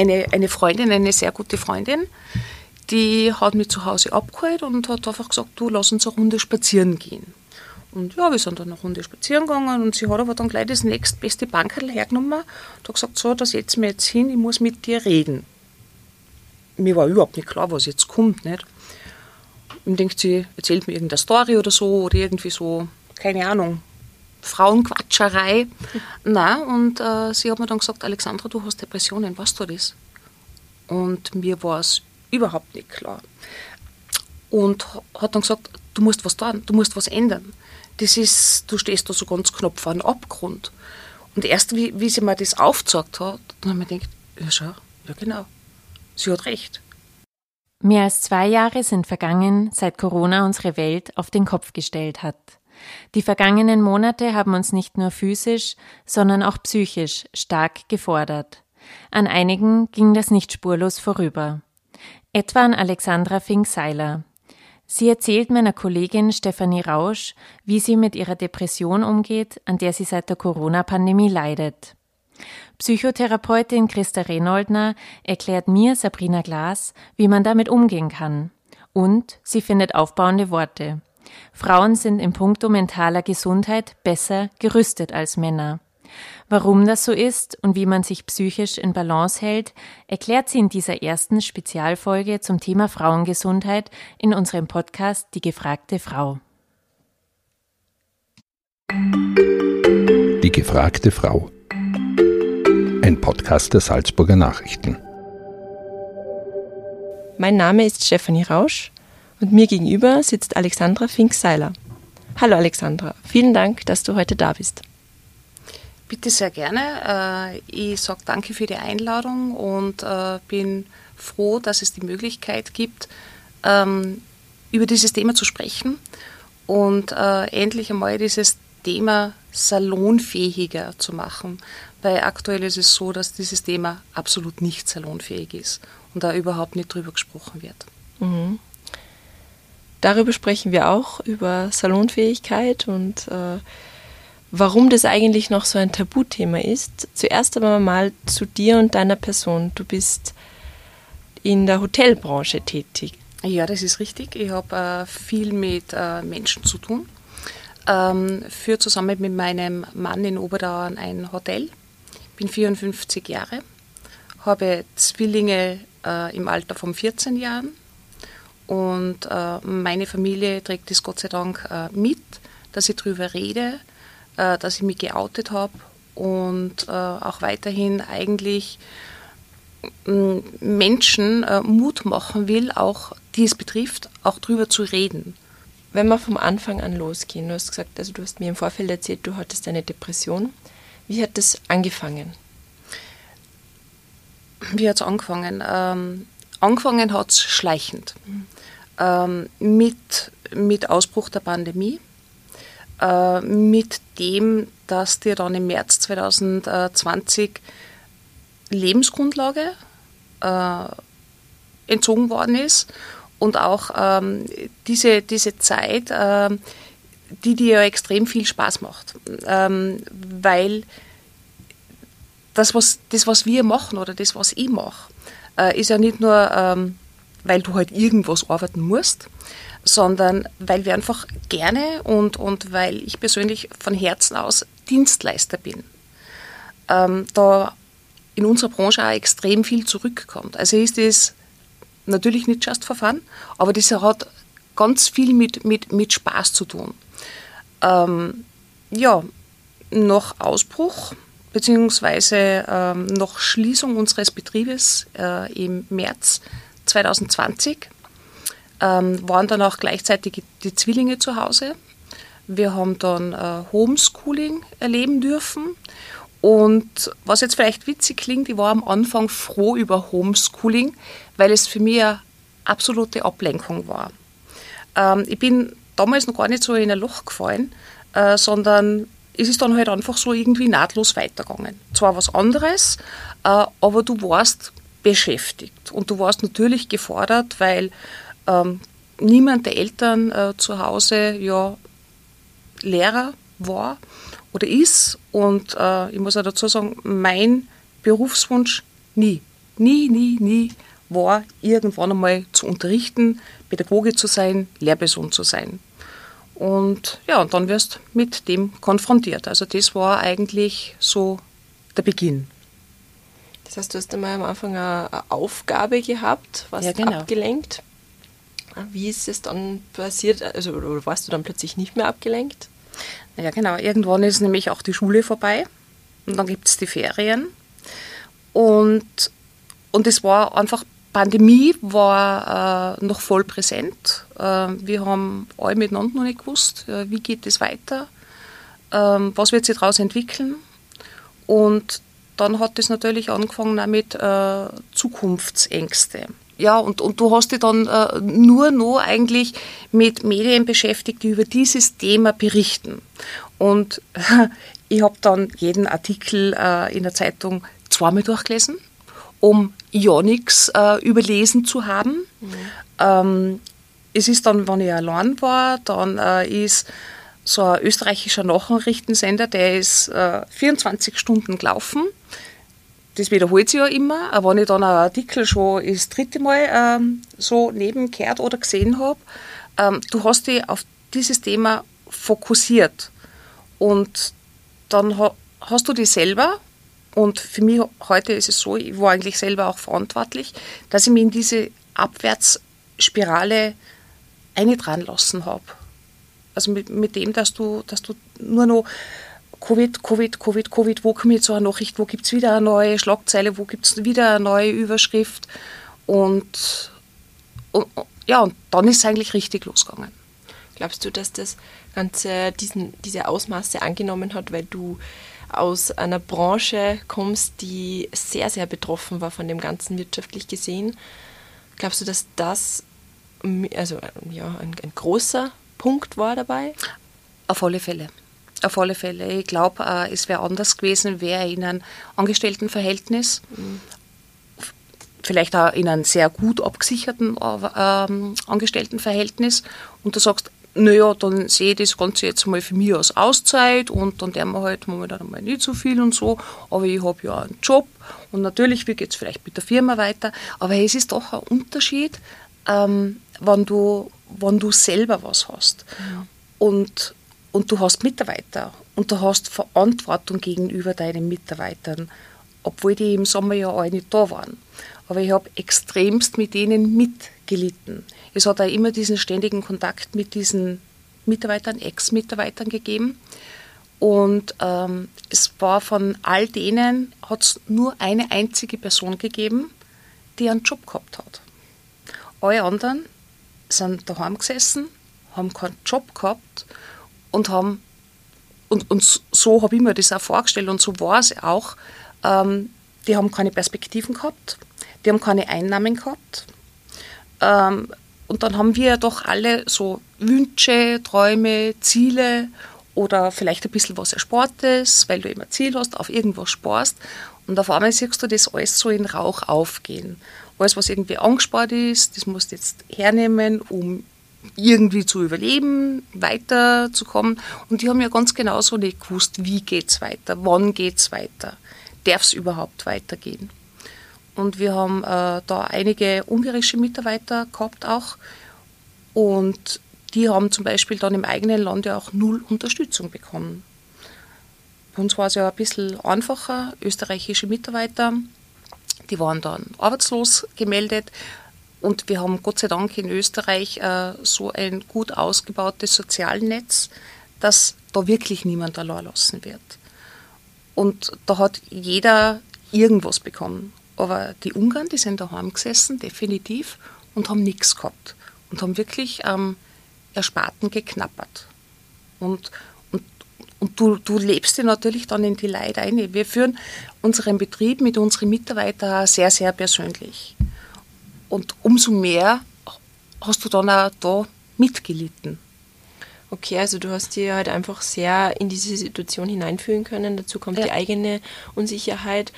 eine, eine Freundin, eine sehr gute Freundin, die hat mich zu Hause abgeholt und hat einfach gesagt, du lass uns eine Runde spazieren gehen. Und ja, wir sind dann eine Runde spazieren gegangen und sie hat aber dann gleich das nächstbeste Bankerl hergenommen und hat gesagt, so, da setzen wir jetzt hin, ich muss mit dir reden. Mir war überhaupt nicht klar, was jetzt kommt, nicht? Und denkt sie, erzählt mir irgendeine Story oder so oder irgendwie so, keine Ahnung, Frauenquatscherei. Na, und äh, sie hat mir dann gesagt, Alexandra, du hast Depressionen, weißt du das? Und mir war es überhaupt nicht klar. Und hat dann gesagt, du musst was tun, du musst was ändern. Das ist, du stehst da so ganz knapp vor einem Abgrund. Und erst wie, wie sie mir das aufgezeigt hat, dann habe ich mir gedacht, ja schau, ja genau, sie hat recht. Mehr als zwei Jahre sind vergangen, seit Corona unsere Welt auf den Kopf gestellt hat. Die vergangenen Monate haben uns nicht nur physisch, sondern auch psychisch stark gefordert. An einigen ging das nicht spurlos vorüber. Etwa an Alexandra Fink-Seiler. Sie erzählt meiner Kollegin Stefanie Rausch, wie sie mit ihrer Depression umgeht, an der sie seit der Corona-Pandemie leidet. Psychotherapeutin Christa Renoldner erklärt mir, Sabrina Glas, wie man damit umgehen kann. Und sie findet aufbauende Worte. Frauen sind in puncto mentaler Gesundheit besser gerüstet als Männer. Warum das so ist und wie man sich psychisch in Balance hält, erklärt sie in dieser ersten Spezialfolge zum Thema Frauengesundheit in unserem Podcast Die gefragte Frau. Die gefragte Frau. Ein Podcast der Salzburger Nachrichten. Mein Name ist Stefanie Rausch und mir gegenüber sitzt Alexandra Fink-Seiler. Hallo Alexandra, vielen Dank, dass du heute da bist. Bitte sehr gerne. Äh, ich sage danke für die Einladung und äh, bin froh, dass es die Möglichkeit gibt, ähm, über dieses Thema zu sprechen und äh, endlich einmal dieses Thema salonfähiger zu machen. Weil aktuell ist es so, dass dieses Thema absolut nicht salonfähig ist und da überhaupt nicht drüber gesprochen wird. Mhm. Darüber sprechen wir auch, über Salonfähigkeit und äh, warum das eigentlich noch so ein Tabuthema ist. Zuerst aber mal zu dir und deiner Person. Du bist in der Hotelbranche tätig. Ja, das ist richtig. Ich habe äh, viel mit äh, Menschen zu tun. Ähm, führe zusammen mit meinem Mann in Oberdauern ein Hotel. Bin 54 Jahre, habe Zwillinge äh, im Alter von 14 Jahren und äh, meine Familie trägt das Gott sei Dank äh, mit, dass ich darüber rede, äh, dass ich mich geoutet habe und äh, auch weiterhin eigentlich Menschen äh, Mut machen will, auch die es betrifft, auch darüber zu reden. Wenn wir vom Anfang an losgehen, du hast gesagt, also du hast mir im Vorfeld erzählt, du hattest eine Depression. Wie hat das angefangen? Wie hat es angefangen? Ähm, angefangen hat es schleichend. Mhm. Ähm, mit, mit Ausbruch der Pandemie äh, mit dem, dass dir dann im März 2020 Lebensgrundlage äh, entzogen worden ist und auch ähm, diese, diese Zeit, äh, die dir ja extrem viel Spaß macht, ähm, weil das was, das, was wir machen oder das, was ich mache, äh, ist ja nicht nur, ähm, weil du halt irgendwas arbeiten musst, sondern weil wir einfach gerne und, und weil ich persönlich von Herzen aus Dienstleister bin, ähm, da in unserer Branche auch extrem viel zurückkommt. Also ist es natürlich nicht just for fun, aber das hat ganz viel mit, mit, mit Spaß zu tun. Ähm, ja, nach Ausbruch bzw. ähm, nach Schließung unseres Betriebes äh, im März 2020 ähm, waren dann auch gleichzeitig die Zwillinge zu Hause. Wir haben dann äh, Homeschooling erleben dürfen. Und was jetzt vielleicht witzig klingt, ich war am Anfang froh über Homeschooling, weil es für mich eine absolute Ablenkung war. Ähm, ich bin damals noch gar nicht so in ein Loch gefallen, äh, sondern es ist dann halt einfach so irgendwie nahtlos weitergegangen. Zwar was anderes, äh, aber du warst beschäftigt und du warst natürlich gefordert, weil ähm, niemand der Eltern äh, zu Hause ja Lehrer war oder ist. Und äh, ich muss auch dazu sagen, mein Berufswunsch nie, nie, nie, nie war, irgendwann einmal zu unterrichten, Pädagoge zu sein, Lehrperson zu sein. Und ja, und dann wirst mit dem konfrontiert. Also das war eigentlich so der Beginn. Das heißt, du hast einmal am Anfang eine Aufgabe gehabt, warst ja, genau. abgelenkt. Wie ist es dann passiert? Also, oder warst du dann plötzlich nicht mehr abgelenkt? Ja, genau. Irgendwann ist nämlich auch die Schule vorbei und dann gibt es die Ferien. Und, und es war einfach, Pandemie war äh, noch voll präsent. Äh, wir haben alle miteinander noch nicht gewusst, äh, wie geht es weiter, ähm, was wird sich daraus entwickeln. Und dann hat es natürlich angefangen mit äh, Zukunftsängste. Ja, und, und du hast dich dann äh, nur noch eigentlich mit Medien beschäftigt, die über dieses Thema berichten. Und ich habe dann jeden Artikel äh, in der Zeitung zweimal durchgelesen, um ja nichts äh, überlesen zu haben. Mhm. Ähm, es ist dann, wenn ich allein war, dann äh, ist so ein österreichischer Nachrichtensender, der ist äh, 24 Stunden gelaufen. Das wiederholt sich ja immer, aber wenn ich dann einen Artikel schon das dritte Mal ähm, so nebenkehrt oder gesehen habe, ähm, du hast dich auf dieses Thema fokussiert und dann ha hast du dich selber und für mich heute ist es so, ich war eigentlich selber auch verantwortlich, dass ich mich in diese Abwärtsspirale eingetragen lassen habe. Also mit, mit dem, dass du, dass du nur noch Covid, Covid, Covid, Covid, wo kommt jetzt so eine Nachricht, wo gibt es wieder eine neue Schlagzeile, wo gibt es wieder eine neue Überschrift und, und, ja, und dann ist es eigentlich richtig losgegangen. Glaubst du, dass das Ganze diesen, diese Ausmaße angenommen hat, weil du aus einer Branche kommst, die sehr, sehr betroffen war von dem Ganzen wirtschaftlich gesehen? Glaubst du, dass das also, ja, ein, ein großer Punkt war dabei? Auf alle Fälle. Auf alle Fälle. Ich glaube, äh, es wäre anders gewesen, wäre in einem Angestelltenverhältnis, mhm. vielleicht auch in einem sehr gut abgesicherten ähm, Angestelltenverhältnis und du sagst, naja, dann sehe ich das Ganze jetzt mal für mich als Auszeit und dann werden wir halt momentan mal nicht so viel und so, aber ich habe ja einen Job und natürlich, wie geht es vielleicht mit der Firma weiter, aber es ist doch ein Unterschied, ähm, wenn, du, wenn du selber was hast. Mhm. Und und du hast Mitarbeiter und du hast Verantwortung gegenüber deinen Mitarbeitern, obwohl die im Sommer ja alle nicht da waren. Aber ich habe extremst mit denen mitgelitten. Es hat auch immer diesen ständigen Kontakt mit diesen Mitarbeitern, Ex-Mitarbeitern gegeben. Und ähm, es war von all denen, hat es nur eine einzige Person gegeben, die einen Job gehabt hat. Alle anderen sind daheim gesessen, haben keinen Job gehabt und haben, und, und so habe ich mir das auch vorgestellt und so war es auch, ähm, die haben keine Perspektiven gehabt, die haben keine Einnahmen gehabt. Ähm, und dann haben wir doch alle so Wünsche, Träume, Ziele oder vielleicht ein bisschen was Ersportes, weil du immer Ziel hast, auf irgendwas sparst. Und auf einmal siehst du das alles so in Rauch aufgehen. Alles, was irgendwie angespart ist, das musst du jetzt hernehmen, um irgendwie zu überleben, weiterzukommen. Und die haben ja ganz genauso nicht gewusst, wie geht es weiter, wann geht es weiter, darf es überhaupt weitergehen. Und wir haben äh, da einige ungarische Mitarbeiter gehabt auch. Und die haben zum Beispiel dann im eigenen Land ja auch null Unterstützung bekommen. Bei uns war es ja ein bisschen einfacher. Österreichische Mitarbeiter, die waren dann arbeitslos gemeldet, und wir haben Gott sei Dank in Österreich äh, so ein gut ausgebautes Sozialnetz, dass da wirklich niemand allein lassen wird. Und da hat jeder irgendwas bekommen. Aber die Ungarn, die sind daheim gesessen, definitiv, und haben nichts gehabt. Und haben wirklich ähm, Ersparten geknappert. Und, und, du, du lebst dir natürlich dann in die Leute ein. Wir führen unseren Betrieb mit unseren Mitarbeitern sehr, sehr persönlich. Und umso mehr hast du dann auch da mitgelitten. Okay, also du hast dir halt einfach sehr in diese Situation hineinfühlen können. Dazu kommt ja. die eigene Unsicherheit,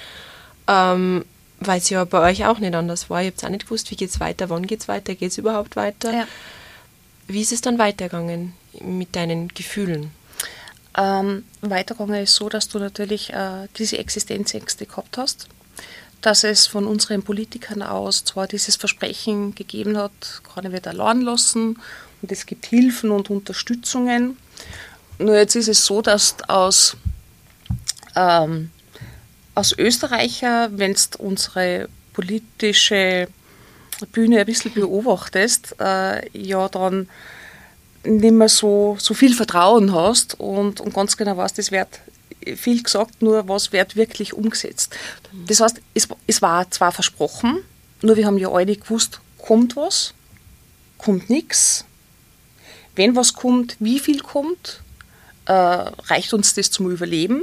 ähm, weil es ja bei euch auch nicht anders war. Ihr habt auch nicht gewusst, wie geht es weiter, wann geht es weiter, geht es überhaupt weiter. Ja. Wie ist es dann weitergegangen mit deinen Gefühlen? Ähm, weitergegangen ist so, dass du natürlich äh, diese Existenzängste gehabt hast dass es von unseren Politikern aus zwar dieses Versprechen gegeben hat, keiner wird allein lassen und es gibt Hilfen und Unterstützungen. Nur jetzt ist es so, dass aus, ähm, aus Österreicher, wenn du unsere politische Bühne ein bisschen beobachtest, äh, ja dann nicht mehr so, so viel Vertrauen hast und, und ganz genau weißt, das wird viel gesagt, nur was wird wirklich umgesetzt. Das heißt, es, es war zwar versprochen, nur wir haben ja alle gewusst, kommt was, kommt nichts. Wenn was kommt, wie viel kommt, äh, reicht uns das zum Überleben?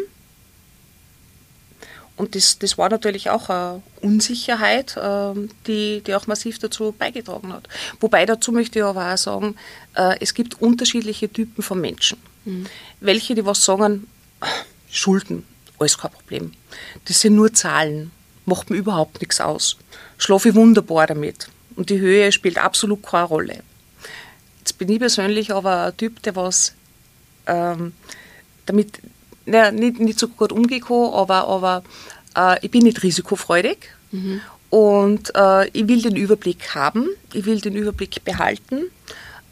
Und das, das war natürlich auch eine Unsicherheit, äh, die, die auch massiv dazu beigetragen hat. Wobei dazu möchte ich aber auch sagen, äh, es gibt unterschiedliche Typen von Menschen. Mhm. Welche, die was sagen, Schulden, alles kein Problem. Das sind nur Zahlen, macht mir überhaupt nichts aus. Schlafe ich wunderbar damit. Und die Höhe spielt absolut keine Rolle. Jetzt bin ich persönlich aber ein Typ, der was ähm, damit ja, nicht, nicht so gut umgekommen, aber, aber äh, ich bin nicht risikofreudig mhm. und äh, ich will den Überblick haben, ich will den Überblick behalten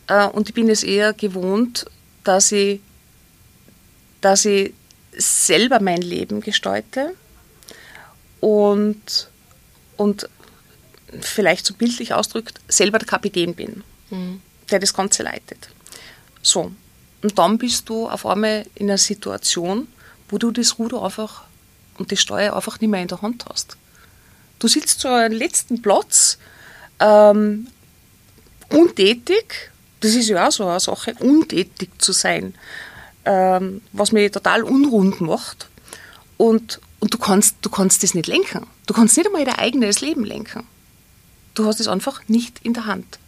äh, und ich bin es eher gewohnt, dass ich, dass ich selber mein Leben gestalte und, und vielleicht so bildlich ausdrückt, selber der Kapitän bin, mhm. der das Ganze leitet. So, und dann bist du auf einmal in einer Situation, wo du das Ruder einfach und die Steuer einfach nicht mehr in der Hand hast. Du sitzt so am letzten Platz, ähm, untätig, das ist ja auch so eine Sache, untätig zu sein, ähm, was mich total unrund macht. Und, und du, kannst, du kannst das nicht lenken. Du kannst nicht einmal dein eigenes Leben lenken. Du hast es einfach nicht in der Hand.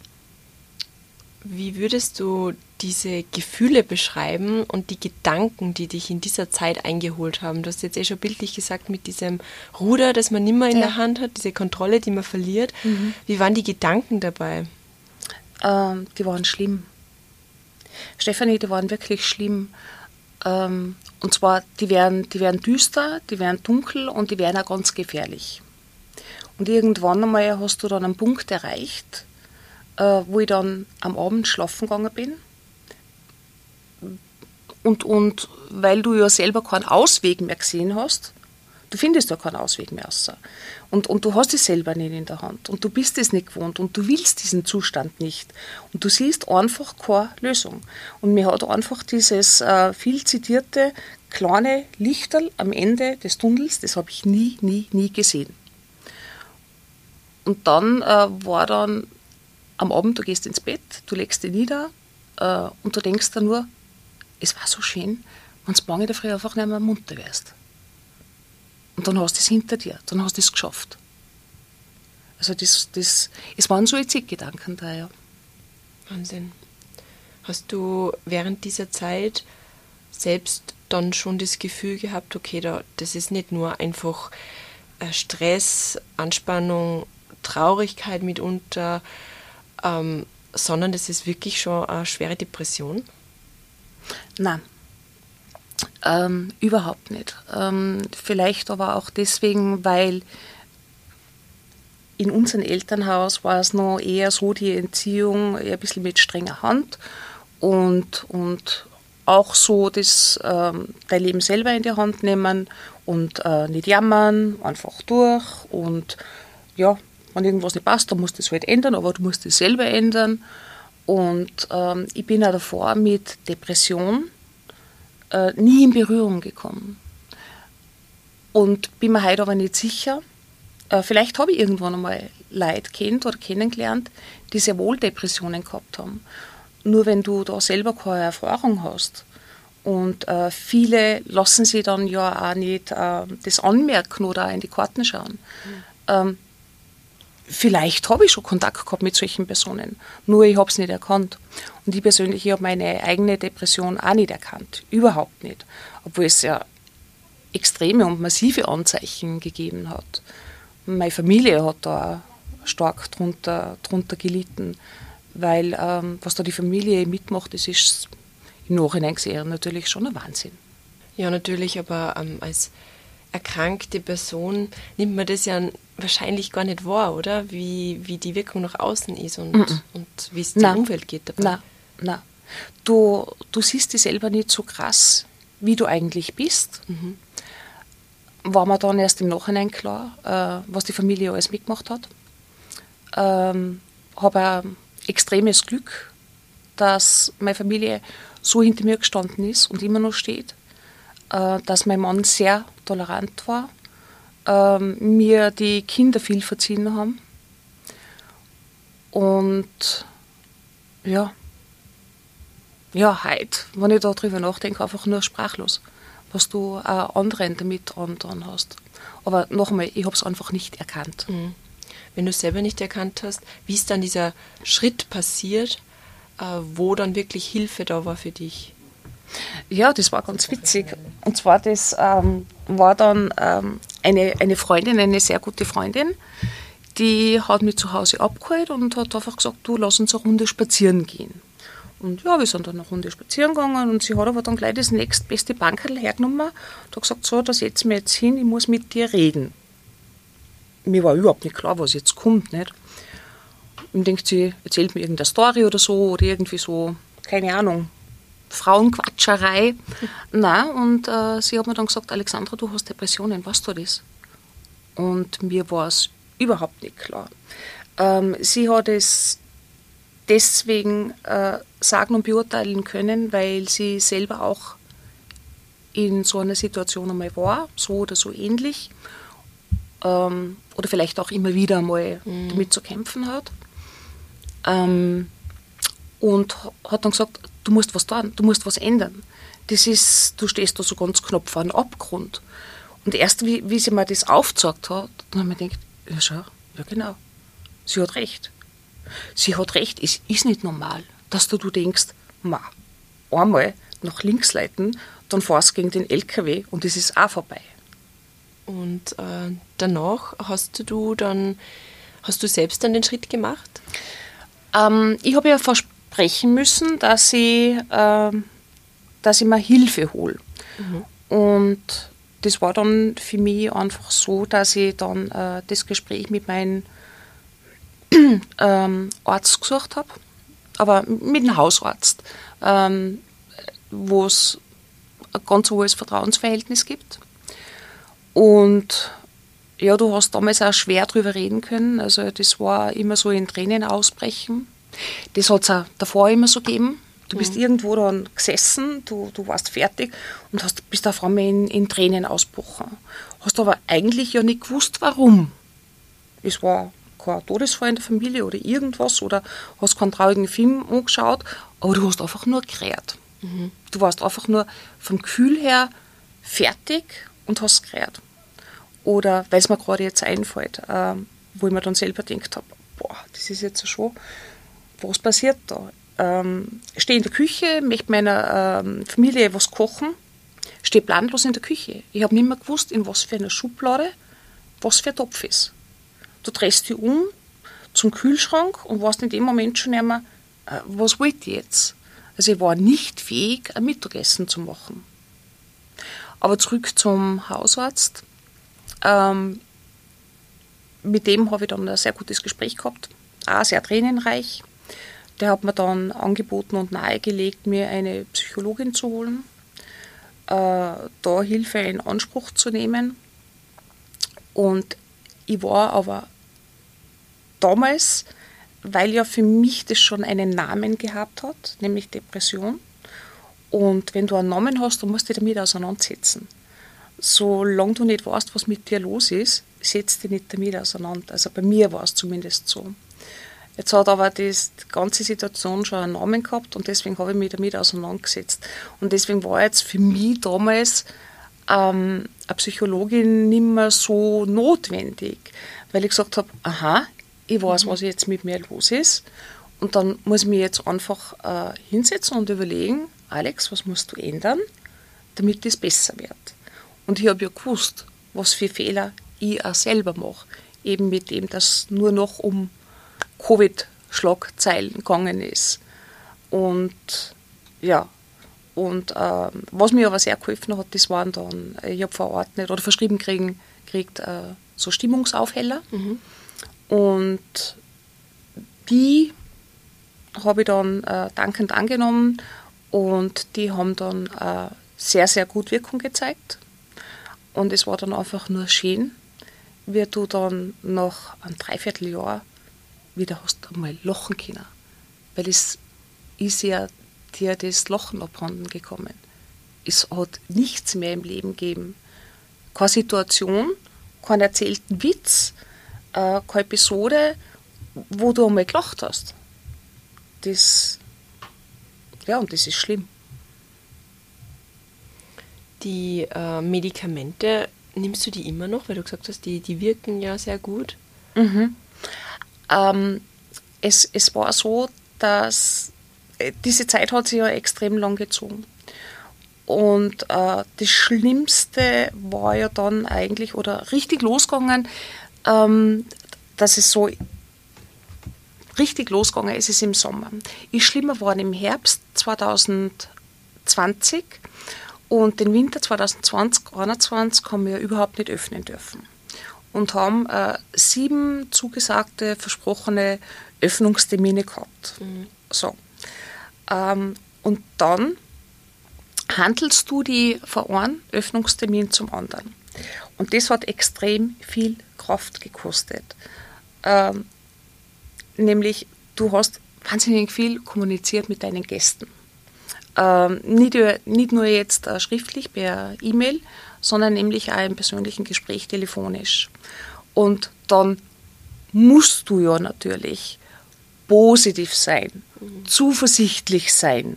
Wie würdest du diese Gefühle beschreiben und die Gedanken, die dich in dieser Zeit eingeholt haben? Du hast jetzt eh schon bildlich gesagt, mit diesem Ruder, das man nimmer in ja. der Hand hat, diese Kontrolle, die man verliert. Mhm. Wie waren die Gedanken dabei? Ähm, die waren schlimm. Stefanie, die waren wirklich schlimm. Ähm, und zwar, die wären, die wären düster, die wären dunkel und die wären auch ganz gefährlich. Und irgendwann einmal hast du dann einen Punkt erreicht, äh, wo ich dann am Abend schlafen gegangen bin. Und, und weil du ja selber keinen Ausweg mehr gesehen hast, du findest ja keinen Ausweg mehr außer. Und, und du hast es selber nicht in der Hand und du bist es nicht gewohnt und du willst diesen Zustand nicht. Und du siehst einfach keine Lösung. Und mir hat einfach dieses äh, viel zitierte kleine Lichterl am Ende des Tunnels, das habe ich nie, nie, nie gesehen. Und dann äh, war dann am Abend, du gehst ins Bett, du legst dich nieder äh, und du denkst dann nur, es war so schön, wenn du morgen in der Früh einfach nicht mehr munter wärst. Und dann hast du es hinter dir, dann hast du es geschafft. Also das, das, es waren Suizidgedanken da, ja. Wahnsinn. Hast du während dieser Zeit selbst dann schon das Gefühl gehabt, okay, da, das ist nicht nur einfach äh, Stress, Anspannung, Traurigkeit mitunter, ähm, sondern das ist wirklich schon eine schwere Depression? Nein, ähm, überhaupt nicht. Ähm, vielleicht aber auch deswegen, weil in unserem Elternhaus war es noch eher so die Entziehung eher ein bisschen mit strenger Hand und, und auch so das ähm, dein Leben selber in die Hand nehmen und äh, nicht jammern, einfach durch und ja, wenn irgendwas nicht passt, dann musst du es halt ändern, aber du musst es selber ändern. Und ähm, ich bin auch davor mit Depression äh, nie in Berührung gekommen. Und bin mir heute aber nicht sicher, äh, vielleicht habe ich irgendwann einmal Leute kennt oder kennengelernt, die sehr wohl Depressionen gehabt haben. Nur wenn du da selber keine Erfahrung hast und äh, viele lassen sich dann ja auch nicht äh, das anmerken oder auch in die Karten schauen. Mhm. Ähm, vielleicht habe ich schon Kontakt gehabt mit solchen Personen, nur ich habe es nicht erkannt. Und ich persönlich habe meine eigene Depression auch nicht erkannt, überhaupt nicht, obwohl es ja extreme und massive Anzeichen gegeben hat. Meine Familie hat da stark drunter, drunter gelitten, weil ähm, was da die Familie mitmacht, das ist im Nachhinein gesehen natürlich schon ein Wahnsinn. Ja, natürlich, aber ähm, als erkrankte Person nimmt man das ja wahrscheinlich gar nicht wahr, oder? Wie, wie die Wirkung nach außen ist und, -mm. und wie es dem Umfeld geht dabei. Nein, nein. Du, du siehst dich selber nicht so krass, wie du eigentlich bist. Mhm. War mir dann erst im Nachhinein klar, äh, was die Familie alles mitgemacht hat. Ähm, habe ein extremes Glück, dass meine Familie so hinter mir gestanden ist und immer noch steht, äh, dass mein Mann sehr tolerant war, äh, mir die Kinder viel verziehen haben und ja, ja, heute, wenn ich darüber nachdenke, einfach nur sprachlos, was du auch anderen damit dran hast. Aber nochmal, ich habe es einfach nicht erkannt. Mhm. Wenn du es selber nicht erkannt hast, wie ist dann dieser Schritt passiert, äh, wo dann wirklich Hilfe da war für dich? Ja, das war ganz witzig. Und zwar, das ähm, war dann ähm, eine, eine Freundin, eine sehr gute Freundin, die hat mich zu Hause abgeholt und hat einfach gesagt, du lass uns eine Runde spazieren gehen. Und ja, wir sind dann eine Runde spazieren gegangen und sie hat aber dann gleich das nächstbeste Bankerl hergenommen und hat gesagt, so, da setzen wir jetzt hin, ich muss mit dir reden. Mir war überhaupt nicht klar, was jetzt kommt, nicht? Und denkt sie, erzählt mir irgendeine Story oder so oder irgendwie so, keine Ahnung, Frauenquatscherei. Na und äh, sie hat mir dann gesagt, Alexandra, du hast Depressionen, weißt du das? Und mir war es überhaupt nicht klar. Ähm, sie hat es deswegen äh, sagen und beurteilen können, weil sie selber auch in so einer Situation einmal war, so oder so ähnlich, ähm, oder vielleicht auch immer wieder einmal mhm. damit zu kämpfen hat. Ähm, und hat dann gesagt, du musst was tun, du musst was ändern. Das ist, du stehst da so ganz knapp vor einem Abgrund. Und erst wie, wie sie mir das aufgezeigt hat, dann habe ich mir gedacht, ja schau, ja genau, sie hat recht sie hat recht, es ist nicht normal, dass du, du denkst, ma, einmal nach links leiten, dann fahrst du gegen den LKW und es ist auch vorbei. Und äh, danach hast du dann, hast du selbst dann den Schritt gemacht? Ähm, ich habe ja versprechen müssen, dass ich, äh, dass ich mir Hilfe hole. Mhm. Und das war dann für mich einfach so, dass ich dann äh, das Gespräch mit meinen ähm, Arzt gesucht habe, aber mit einem Hausarzt, ähm, wo es ein ganz hohes Vertrauensverhältnis gibt. Und ja, du hast damals auch schwer drüber reden können. Also das war immer so in Tränen ausbrechen. Das hat es auch davor immer so gegeben. Du bist mhm. irgendwo dann gesessen, du, du warst fertig und hast, bist auf einmal in, in Tränen ausgebrochen. Hast aber eigentlich ja nicht gewusst, warum. Es war kein Todesfall in der Familie oder irgendwas oder hast keinen traurigen Film angeschaut, aber du hast einfach nur gerät. Mhm. Du warst einfach nur vom Gefühl her fertig und hast gerät. Oder weil es mir gerade jetzt einfällt, äh, wo ich mir dann selber gedacht habe, boah, das ist jetzt schon, was passiert da? Ähm, stehe in der Küche, möchte meiner ähm, Familie was kochen, stehe planlos in der Küche. Ich habe nicht mehr gewusst, in was für einer Schublade was für ein Topf ist. Du drehst dich um zum Kühlschrank und warst in dem Moment schon einmal, äh, was wollte ich jetzt? Also ich war nicht fähig, ein Mittagessen zu machen. Aber zurück zum Hausarzt. Ähm, mit dem habe ich dann ein sehr gutes Gespräch gehabt, auch sehr tränenreich. Der hat mir dann angeboten und nahegelegt, mir eine Psychologin zu holen, äh, da Hilfe in Anspruch zu nehmen. Und ich war aber damals, weil ja für mich das schon einen Namen gehabt hat, nämlich Depression. Und wenn du einen Namen hast, dann musst du dich damit auseinandersetzen. Solange du nicht weißt, was mit dir los ist, setzt dich nicht damit auseinander. Also bei mir war es zumindest so. Jetzt hat aber das, die ganze Situation schon einen Namen gehabt und deswegen habe ich mich damit auseinandergesetzt. Und deswegen war jetzt für mich damals ähm, eine Psychologin nicht mehr so notwendig, weil ich gesagt habe, aha, ich weiß, was jetzt mit mir los ist und dann muss ich mich jetzt einfach äh, hinsetzen und überlegen, Alex, was musst du ändern, damit es besser wird. Und ich habe ja gewusst, was für Fehler ich auch selber mache, eben mit dem, dass nur noch um Covid-Schlagzeilen gegangen ist. Und ja, Und äh, was mir aber sehr geholfen hat, das waren dann, ich habe verordnet oder verschrieben kriegen, kriegt äh, so Stimmungsaufheller. Mhm. Und die habe ich dann äh, dankend angenommen und die haben dann äh, sehr, sehr gut Wirkung gezeigt. Und es war dann einfach nur schön, wie du dann nach einem Dreivierteljahr wieder hast einmal lachen können. Weil es ist ja dir das Lachen abhanden gekommen. Es hat nichts mehr im Leben gegeben. Keine Situation, keinen erzählten Witz, äh, keine Episode, wo du einmal gelacht hast. Das, ja, und das ist schlimm. Die äh, Medikamente, nimmst du die immer noch? Weil du gesagt hast, die, die wirken ja sehr gut. Mhm. Ähm, es, es war so, dass äh, diese Zeit hat sich ja extrem lang gezogen. Und äh, das Schlimmste war ja dann eigentlich, oder richtig losgegangen, ähm, dass es so richtig losgegangen ist, ist im Sommer. Ist schlimmer war im Herbst 2020 und den Winter 2020, 2021 haben wir überhaupt nicht öffnen dürfen und haben äh, sieben zugesagte, versprochene Öffnungstermine gehabt. Mhm. So. Ähm, und dann handelst du die von einem Öffnungstermin zum anderen. Und das hat extrem viel Kraft gekostet. Ähm, nämlich, du hast wahnsinnig viel kommuniziert mit deinen Gästen. Ähm, nicht, nicht, nur jetzt äh, schriftlich per E-Mail, sondern nämlich auch im persönlichen Gespräch telefonisch. Und dann musst du ja natürlich positiv sein, mhm. zuversichtlich sein.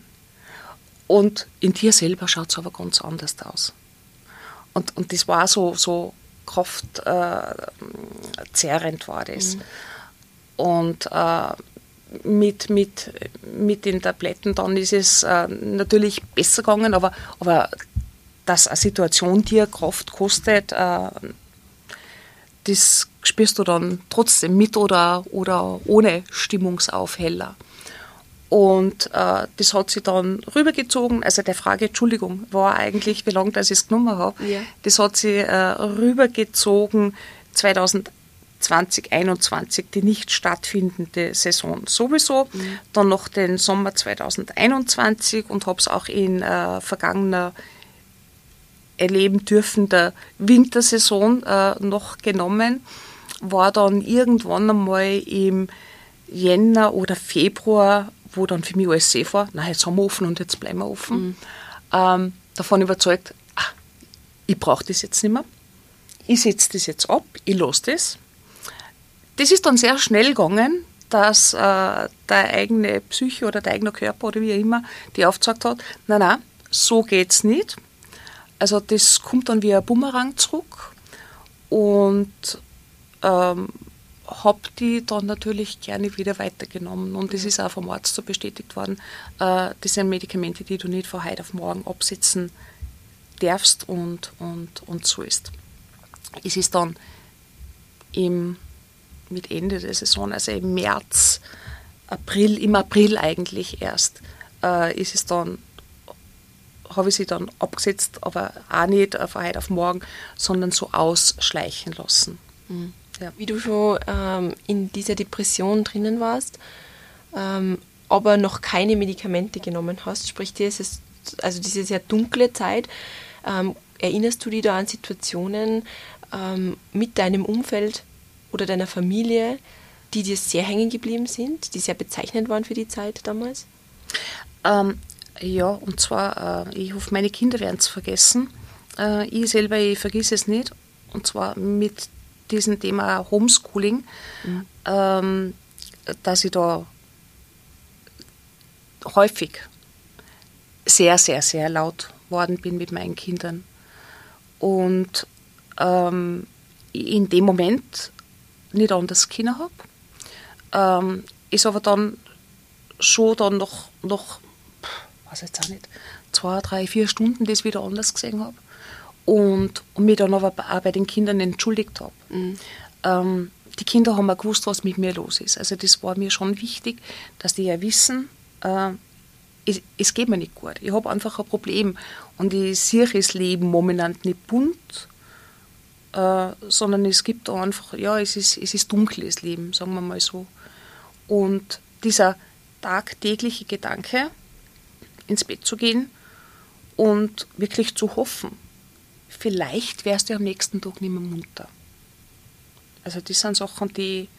Und in dir selber schaut es aber ganz anders aus. Und, und das war so, so kraftzerrend äh, war das. Mhm. Und äh, mit, mit, mit den Tabletten dann ist es äh, natürlich besser gegangen, aber, aber dass eine Situation dir Kraft kostet, äh, das spürst du dann trotzdem mit oder, oder ohne Stimmungsaufheller. Und äh, das hat sich dann rübergezogen, also der Frage, Entschuldigung, war eigentlich, wie lange das ich es genommen habe. Ja. Das hat sich äh, rübergezogen 2020, 2021, die nicht stattfindende Saison sowieso. Mhm. Dann noch den Sommer 2021 und habe es auch in äh, vergangener erleben dürfen der Wintersaison äh, noch genommen. War dann irgendwann einmal im Jänner oder Februar wo dann für mich alles safe war, na, jetzt haben wir offen und jetzt bleiben wir offen, mhm. ähm, davon überzeugt, ach, ich brauche das jetzt nicht mehr, ich setze das jetzt ab, ich lasse das. Das ist dann sehr schnell gegangen, dass äh, der eigene Psyche oder der eigene Körper oder wie immer die aufgezeigt hat, nein, nein, so geht es nicht. Also das kommt dann wie ein Bumerang zurück und ähm, habe die dann natürlich gerne wieder weitergenommen. Und das ist auch vom Arzt so bestätigt worden. Äh, das sind Medikamente, die du nicht von heute auf morgen absetzen darfst und, und, und so ist. Es ist dann im, mit Ende der Saison, also im März, April, im April eigentlich erst, äh, ist es dann habe ich sie dann abgesetzt, aber auch nicht von heute auf morgen, sondern so ausschleichen lassen. Mhm. Ja. Wie du schon ähm, in dieser Depression drinnen warst, ähm, aber noch keine Medikamente genommen hast, sprich dieses, also diese sehr dunkle Zeit, ähm, erinnerst du dich da an Situationen ähm, mit deinem Umfeld oder deiner Familie, die dir sehr hängen geblieben sind, die sehr bezeichnend waren für die Zeit damals? Ähm, ja, und zwar, äh, ich hoffe, meine Kinder werden es vergessen. Äh, ich selber, ich vergesse es nicht. Und zwar mit diesem Thema Homeschooling, mhm. ähm, dass ich da häufig sehr, sehr, sehr laut worden bin mit meinen Kindern. Und ähm, in dem Moment nicht anders Kinder habe. Ähm, ist aber dann schon dann noch, noch weiß jetzt auch nicht, zwei, drei, vier Stunden das wieder anders gesehen habe und, und mich dann aber auch bei den Kindern entschuldigt habe. Mhm. Ähm, die Kinder haben auch gewusst, was mit mir los ist. Also das war mir schon wichtig, dass die ja wissen, äh, es, es geht mir nicht gut. Ich habe einfach ein Problem. Und ich sehe das Leben momentan nicht bunt, äh, sondern es gibt einfach, ja, es ist, es ist dunkles Leben, sagen wir mal so. Und dieser tagtägliche Gedanke, ins Bett zu gehen und wirklich zu hoffen, vielleicht wärst du am nächsten Tag nicht mehr munter. Also das sind Sachen, die,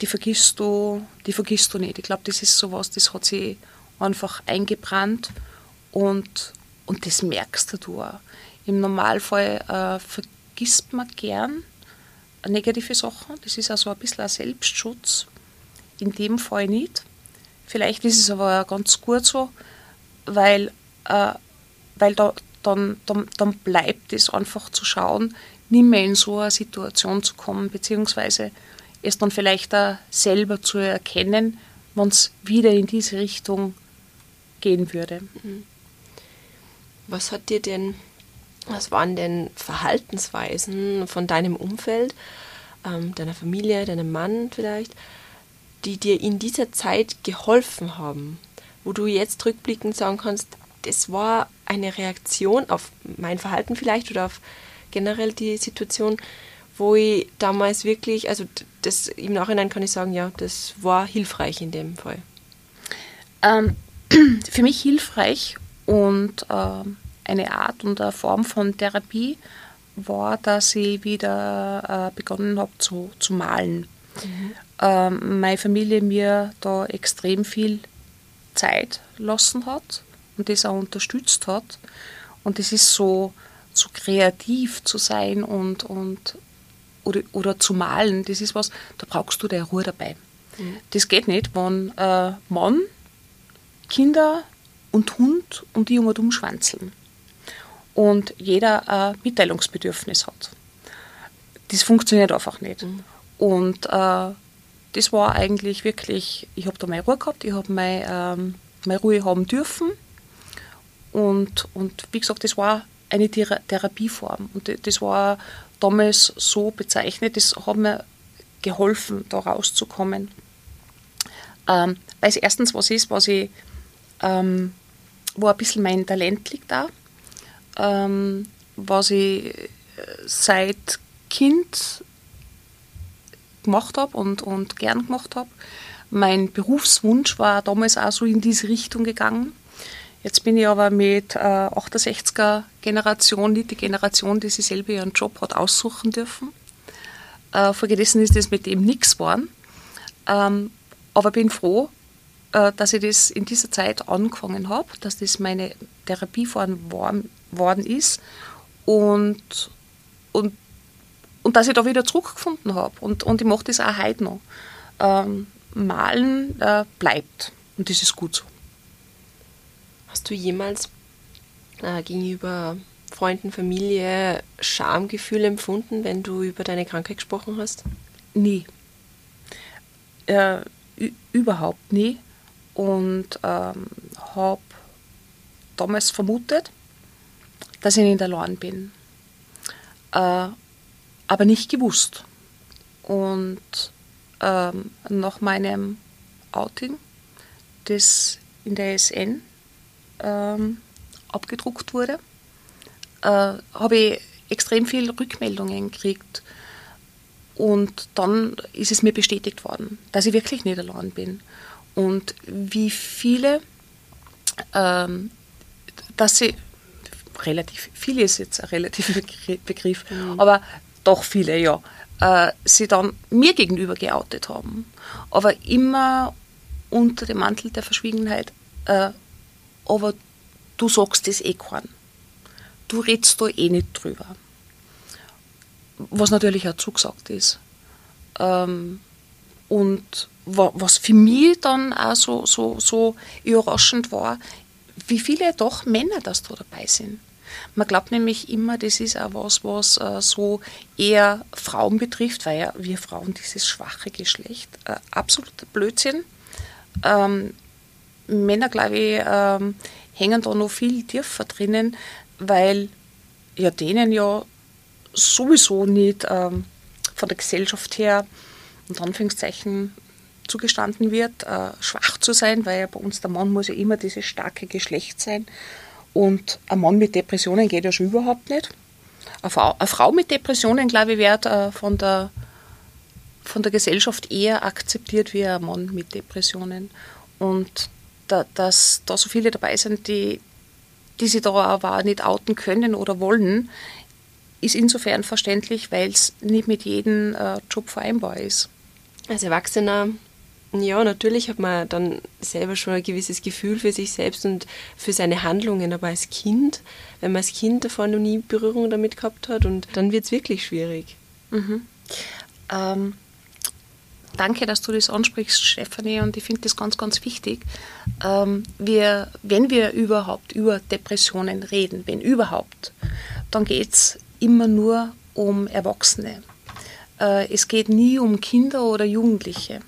die vergisst du, die vergisst du nicht. Ich glaube, das ist sowas, das hat sich einfach eingebrannt und, und das merkst du auch. Im Normalfall äh, vergisst man gern negative Sachen. Das ist also ein bisschen ein Selbstschutz. In dem Fall nicht. Vielleicht ist es aber ganz gut so, weil, äh, weil da, dann, dann, dann bleibt es einfach zu schauen, nicht mehr in so eine Situation zu kommen, beziehungsweise es dann vielleicht auch selber zu erkennen, wenn es wieder in diese Richtung gehen würde. Mhm. Was hat dir denn, was waren denn Verhaltensweisen von deinem Umfeld, ähm, deiner Familie, deinem Mann vielleicht, die dir in dieser Zeit geholfen haben, wo du jetzt rückblickend sagen kannst, das war eine Reaktion auf mein Verhalten vielleicht oder auf generell die Situation, wo ich damals wirklich, also das im Nachhinein kann ich sagen, ja, das war hilfreich in dem Fall. Ähm, für mich hilfreich und äh, eine Art und eine Form von Therapie war, dass ich wieder äh, begonnen habe zu, zu malen. Mhm. Ähm, meine Familie mir da extrem viel Zeit lassen hat und das auch unterstützt hat. Und es ist so, so kreativ zu sein und, und oder, oder zu malen, das ist was, da brauchst du deine Ruhe dabei. Mhm. Das geht nicht, wenn äh, Mann, Kinder und Hund und die um und um schwanzeln und jeder ein Mitteilungsbedürfnis hat. Das funktioniert einfach nicht. Mhm. Und äh, das war eigentlich wirklich, ich habe da meine Ruhe gehabt, ich habe meine, ähm, meine Ruhe haben dürfen. Und, und wie gesagt, das war eine Thera Therapieform. Und das war damals so bezeichnet, das hat mir geholfen, da rauszukommen. Ähm, weil es erstens was ist, was ich, ähm, wo ein bisschen mein Talent liegt da, ähm, was ich seit Kind gemacht habe und, und gern gemacht habe. Mein Berufswunsch war damals auch so in diese Richtung gegangen. Jetzt bin ich aber mit äh, 68er Generation, nicht die Generation, die sich selber ihren Job hat aussuchen dürfen. Äh, folgedessen ist das mit dem nichts geworden. Ähm, aber bin froh, äh, dass ich das in dieser Zeit angefangen habe, dass das meine Therapieform worden ist und, und und dass ich da wieder zurückgefunden habe. Und, und ich mache das auch heute noch. Ähm, Malen äh, bleibt. Und das ist gut so. Hast du jemals äh, gegenüber Freunden, Familie Schamgefühl empfunden, wenn du über deine Krankheit gesprochen hast? Nie. Äh, überhaupt nie. Und ähm, habe damals vermutet, dass ich nicht allein bin. Äh, aber nicht gewusst. Und ähm, nach meinem Outing, das in der SN ähm, abgedruckt wurde, äh, habe ich extrem viele Rückmeldungen gekriegt. Und dann ist es mir bestätigt worden, dass ich wirklich nicht allein bin. Und wie viele, ähm, dass sie, relativ, viele ist jetzt ein relativer Begriff, mhm. aber doch viele, ja, äh, sie dann mir gegenüber geoutet haben. Aber immer unter dem Mantel der Verschwiegenheit, äh, aber du sagst das eh keinen. Du redest da eh nicht drüber. Was natürlich auch zugesagt ist. Ähm, und was für mich dann auch so, so, so überraschend war, wie viele doch Männer das da dabei sind. Man glaubt nämlich immer, das ist auch was, was äh, so eher Frauen betrifft, weil ja wir Frauen dieses schwache Geschlecht, äh, absoluter Blödsinn. Ähm, Männer, glaube ich, ähm, hängen da noch viel tiefer drinnen, weil ja denen ja sowieso nicht ähm, von der Gesellschaft her, unter Anführungszeichen, zugestanden wird, äh, schwach zu sein, weil ja bei uns der Mann muss ja immer dieses starke Geschlecht sein. Und ein Mann mit Depressionen geht ja schon überhaupt nicht. Eine Frau, eine Frau mit Depressionen, glaube ich, wird äh, von, der, von der Gesellschaft eher akzeptiert wie ein Mann mit Depressionen. Und da, dass da so viele dabei sind, die, die sich da aber nicht outen können oder wollen, ist insofern verständlich, weil es nicht mit jedem äh, Job vereinbar ist. Als Erwachsener, ja, natürlich hat man dann selber schon ein gewisses Gefühl für sich selbst und für seine Handlungen, aber als Kind, wenn man als Kind davor noch nie Berührung damit gehabt hat, und dann wird es wirklich schwierig. Mhm. Ähm, danke, dass du das ansprichst, Stefanie, und ich finde das ganz, ganz wichtig. Ähm, wir, wenn wir überhaupt über Depressionen reden, wenn überhaupt, dann geht es immer nur um Erwachsene. Äh, es geht nie um Kinder oder Jugendliche.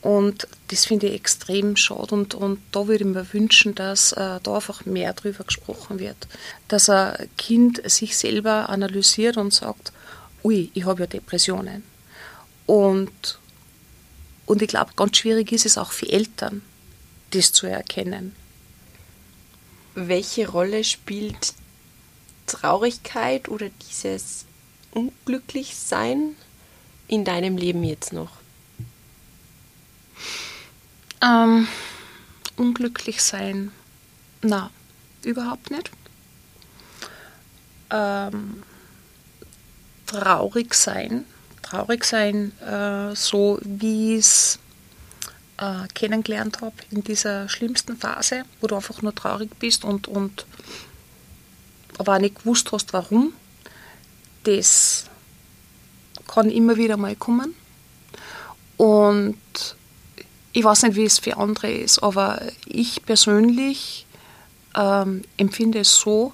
Und das finde ich extrem schade und, und da würde ich mir wünschen, dass äh, da einfach mehr drüber gesprochen wird. Dass ein Kind sich selber analysiert und sagt, ui, ich habe ja Depressionen. Und, und ich glaube, ganz schwierig ist es auch für Eltern, das zu erkennen. Welche Rolle spielt Traurigkeit oder dieses Unglücklichsein in deinem Leben jetzt noch? Ähm, unglücklich sein, na, überhaupt nicht. Ähm, traurig sein, traurig sein, äh, so wie ich es äh, kennengelernt habe in dieser schlimmsten Phase, wo du einfach nur traurig bist und, und aber auch nicht gewusst hast, warum. Das kann immer wieder mal kommen. Und ich weiß nicht, wie es für andere ist, aber ich persönlich ähm, empfinde es so,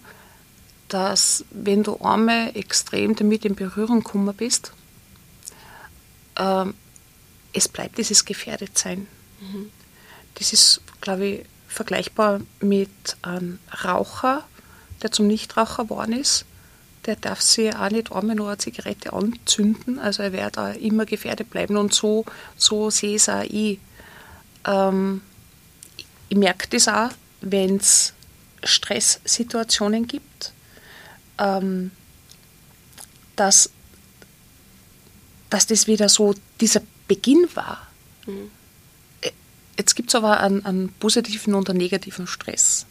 dass wenn du einmal extrem damit in Berührung gekommen bist, ähm, es bleibt dieses Gefährdetsein. Mhm. Das ist, glaube ich, vergleichbar mit einem Raucher, der zum Nichtraucher geworden ist der darf sich auch nicht einmal nur eine Zigarette anzünden. Also er wird auch immer gefährdet bleiben. Und so, so sehe es auch ich. Ähm, ich merke das auch, wenn es Stresssituationen gibt, ähm, dass, dass das wieder so dieser Beginn war. Mhm. Jetzt gibt es aber einen, einen positiven und einen negativen Stress.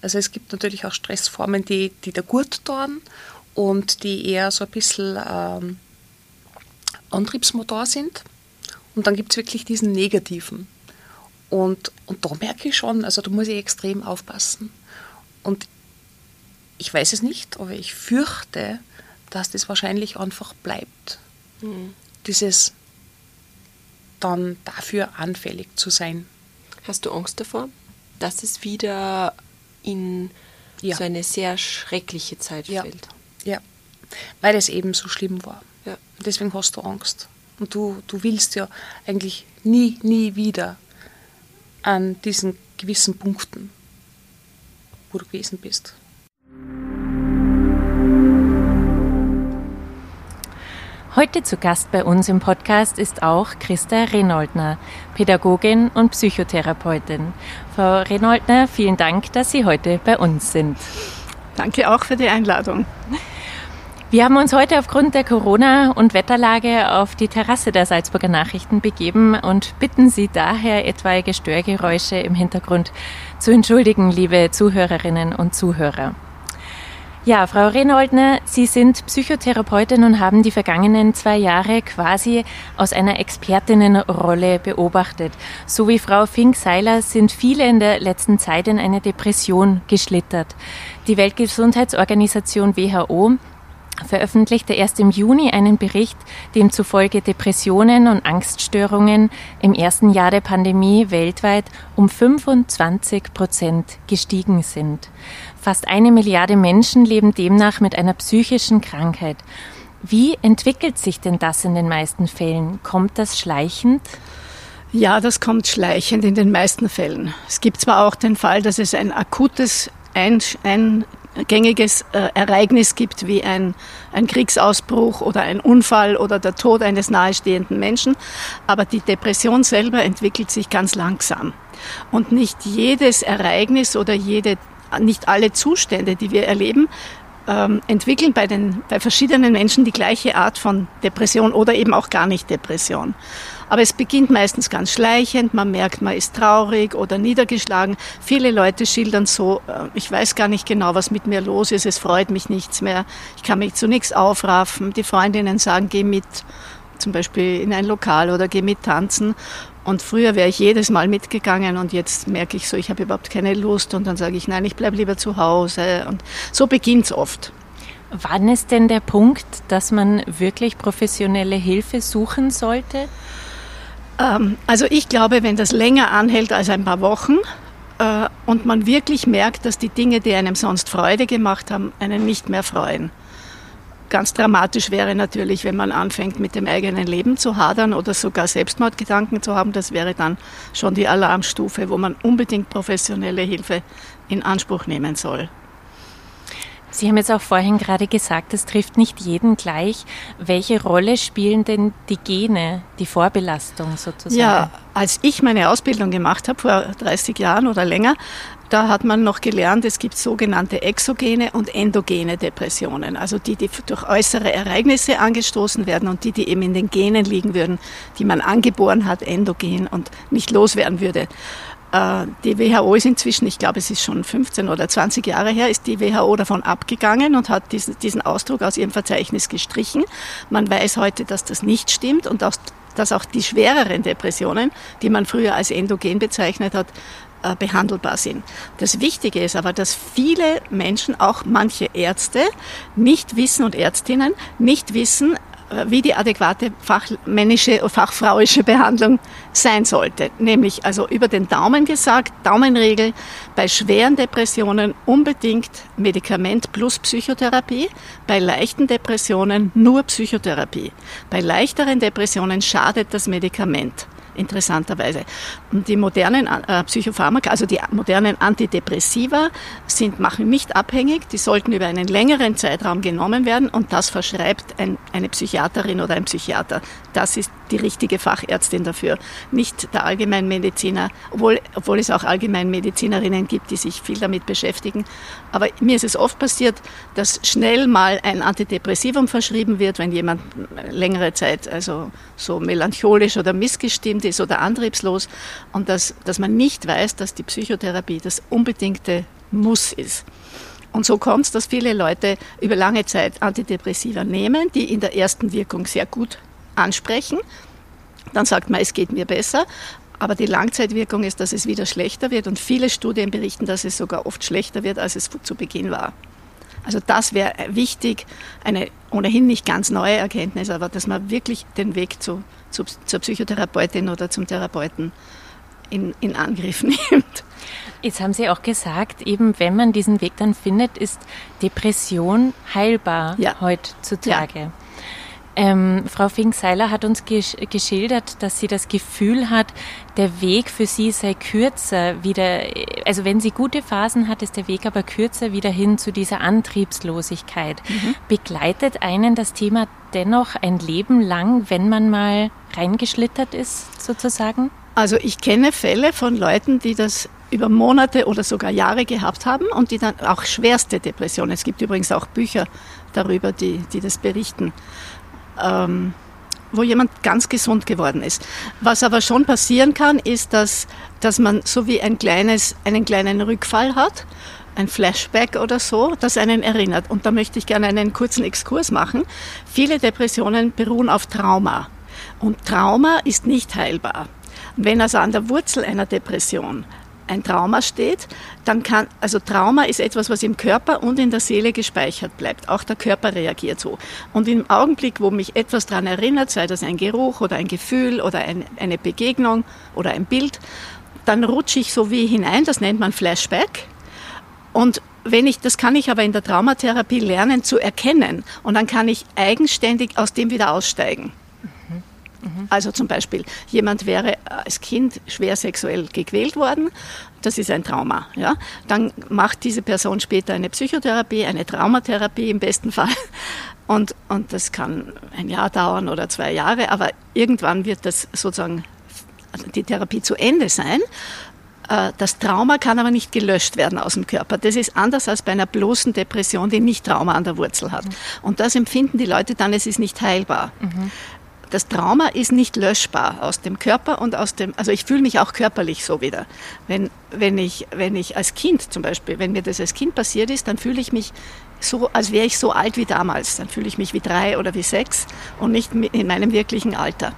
Also es gibt natürlich auch Stressformen, die, die da gut tun und die eher so ein bisschen ähm, Antriebsmotor sind. Und dann gibt es wirklich diesen negativen. Und, und da merke ich schon, also da muss ich extrem aufpassen. Und ich weiß es nicht, aber ich fürchte, dass das wahrscheinlich einfach bleibt. Mhm. Dieses dann dafür anfällig zu sein. Hast du Angst davor, dass es wieder in ja. so eine sehr schreckliche Zeit ja. fällt. Ja, weil es eben so schlimm war. Ja. Deswegen hast du Angst. Und du, du willst ja eigentlich nie, nie wieder an diesen gewissen Punkten, wo du gewesen bist. Heute zu Gast bei uns im Podcast ist auch Christa Renoldner, Pädagogin und Psychotherapeutin. Frau Renoldner, vielen Dank, dass Sie heute bei uns sind. Danke auch für die Einladung. Wir haben uns heute aufgrund der Corona- und Wetterlage auf die Terrasse der Salzburger Nachrichten begeben und bitten Sie daher, etwaige Störgeräusche im Hintergrund zu entschuldigen, liebe Zuhörerinnen und Zuhörer. Ja, Frau Renoldner, Sie sind Psychotherapeutin und haben die vergangenen zwei Jahre quasi aus einer Expertinnenrolle beobachtet. So wie Frau Fink-Seiler sind viele in der letzten Zeit in eine Depression geschlittert. Die Weltgesundheitsorganisation WHO veröffentlichte erst im Juni einen Bericht, dem zufolge Depressionen und Angststörungen im ersten Jahr der Pandemie weltweit um 25 Prozent gestiegen sind. Fast eine Milliarde Menschen leben demnach mit einer psychischen Krankheit. Wie entwickelt sich denn das in den meisten Fällen? Kommt das schleichend? Ja, das kommt schleichend in den meisten Fällen. Es gibt zwar auch den Fall, dass es ein akutes ein, ein gängiges äh, Ereignis gibt wie ein, ein Kriegsausbruch oder ein Unfall oder der Tod eines nahestehenden Menschen. Aber die Depression selber entwickelt sich ganz langsam. Und nicht jedes Ereignis oder jede, nicht alle Zustände, die wir erleben, ähm, entwickeln bei, den, bei verschiedenen Menschen die gleiche Art von Depression oder eben auch gar nicht Depression. Aber es beginnt meistens ganz schleichend, man merkt, man ist traurig oder niedergeschlagen. Viele Leute schildern so, äh, ich weiß gar nicht genau, was mit mir los ist, es freut mich nichts mehr, ich kann mich zu nichts aufraffen. Die Freundinnen sagen, geh mit zum Beispiel in ein Lokal oder geh mit tanzen. Und früher wäre ich jedes Mal mitgegangen und jetzt merke ich so, ich habe überhaupt keine Lust und dann sage ich, nein, ich bleibe lieber zu Hause. Und so beginnt es oft. Wann ist denn der Punkt, dass man wirklich professionelle Hilfe suchen sollte? Ähm, also ich glaube, wenn das länger anhält als ein paar Wochen äh, und man wirklich merkt, dass die Dinge, die einem sonst Freude gemacht haben, einen nicht mehr freuen. Ganz dramatisch wäre natürlich, wenn man anfängt, mit dem eigenen Leben zu hadern oder sogar Selbstmordgedanken zu haben. Das wäre dann schon die Alarmstufe, wo man unbedingt professionelle Hilfe in Anspruch nehmen soll. Sie haben jetzt auch vorhin gerade gesagt, es trifft nicht jeden gleich. Welche Rolle spielen denn die Gene, die Vorbelastung sozusagen? Ja, als ich meine Ausbildung gemacht habe, vor 30 Jahren oder länger, da hat man noch gelernt, es gibt sogenannte exogene und endogene Depressionen, also die, die durch äußere Ereignisse angestoßen werden und die, die eben in den Genen liegen würden, die man angeboren hat, endogen und nicht loswerden würde. Äh, die WHO ist inzwischen, ich glaube, es ist schon 15 oder 20 Jahre her, ist die WHO davon abgegangen und hat diesen, diesen Ausdruck aus ihrem Verzeichnis gestrichen. Man weiß heute, dass das nicht stimmt und dass auch die schwereren Depressionen, die man früher als endogen bezeichnet hat, äh, behandelbar sind. Das Wichtige ist aber, dass viele Menschen, auch manche Ärzte, nicht wissen und Ärztinnen nicht wissen, wie die adäquate fachmännische, fachfrauische Behandlung sein sollte. Nämlich also über den Daumen gesagt, Daumenregel bei schweren Depressionen unbedingt Medikament plus Psychotherapie, bei leichten Depressionen nur Psychotherapie. Bei leichteren Depressionen schadet das Medikament interessanterweise. Und die modernen äh, Psychopharmaka, also die modernen Antidepressiva, sind, machen nicht abhängig, die sollten über einen längeren Zeitraum genommen werden und das verschreibt ein, eine Psychiaterin oder ein Psychiater. Das ist die richtige Fachärztin dafür, nicht der Allgemeinmediziner, obwohl, obwohl es auch Allgemeinmedizinerinnen gibt, die sich viel damit beschäftigen. Aber mir ist es oft passiert, dass schnell mal ein Antidepressivum verschrieben wird, wenn jemand längere Zeit also so melancholisch oder missgestimmt ist oder antriebslos und dass, dass man nicht weiß, dass die Psychotherapie das unbedingte Muss ist. Und so kommt es, dass viele Leute über lange Zeit Antidepressiva nehmen, die in der ersten Wirkung sehr gut ansprechen. Dann sagt man, es geht mir besser. Aber die Langzeitwirkung ist, dass es wieder schlechter wird. Und viele Studien berichten, dass es sogar oft schlechter wird, als es zu Beginn war. Also das wäre wichtig, eine ohnehin nicht ganz neue Erkenntnis, aber dass man wirklich den Weg zu, zu, zur Psychotherapeutin oder zum Therapeuten in, in Angriff nimmt. Jetzt haben Sie auch gesagt, eben wenn man diesen Weg dann findet, ist Depression heilbar ja. heutzutage. Ja. Ähm, Frau Fink-Seiler hat uns gesch geschildert, dass sie das Gefühl hat, der Weg für sie sei kürzer, wieder, also wenn sie gute Phasen hat, ist der Weg aber kürzer wieder hin zu dieser Antriebslosigkeit. Mhm. Begleitet einen das Thema dennoch ein Leben lang, wenn man mal reingeschlittert ist, sozusagen? Also ich kenne Fälle von Leuten, die das über Monate oder sogar Jahre gehabt haben und die dann auch schwerste Depressionen. Es gibt übrigens auch Bücher darüber, die, die das berichten ähm, wo jemand ganz gesund geworden ist. Was aber schon passieren kann, ist, dass, dass man so wie ein kleines, einen kleinen Rückfall hat, ein Flashback oder so, das einen erinnert. Und da möchte ich gerne einen kurzen Exkurs machen. Viele Depressionen beruhen auf Trauma. Und Trauma ist nicht heilbar. Wenn also an der Wurzel einer Depression ein Trauma steht, dann kann, also Trauma ist etwas, was im Körper und in der Seele gespeichert bleibt. Auch der Körper reagiert so. Und im Augenblick, wo mich etwas daran erinnert, sei das ein Geruch oder ein Gefühl oder ein, eine Begegnung oder ein Bild, dann rutsche ich so wie hinein, das nennt man Flashback. Und wenn ich, das kann ich aber in der Traumatherapie lernen zu erkennen. Und dann kann ich eigenständig aus dem wieder aussteigen. Mhm. Also zum Beispiel, jemand wäre als Kind schwer sexuell gequält worden, das ist ein Trauma. Ja? Dann macht diese Person später eine Psychotherapie, eine Traumatherapie im besten Fall. Und, und das kann ein Jahr dauern oder zwei Jahre, aber irgendwann wird das sozusagen die Therapie zu Ende sein. Äh, das Trauma kann aber nicht gelöscht werden aus dem Körper. Das ist anders als bei einer bloßen Depression, die nicht Trauma an der Wurzel hat. Mhm. Und das empfinden die Leute dann, es ist nicht heilbar. Mhm. Das Trauma ist nicht löschbar aus dem Körper und aus dem, also ich fühle mich auch körperlich so wieder. Wenn, wenn, ich, wenn ich als Kind zum Beispiel, wenn mir das als Kind passiert ist, dann fühle ich mich so, als wäre ich so alt wie damals. Dann fühle ich mich wie drei oder wie sechs und nicht in meinem wirklichen Alter.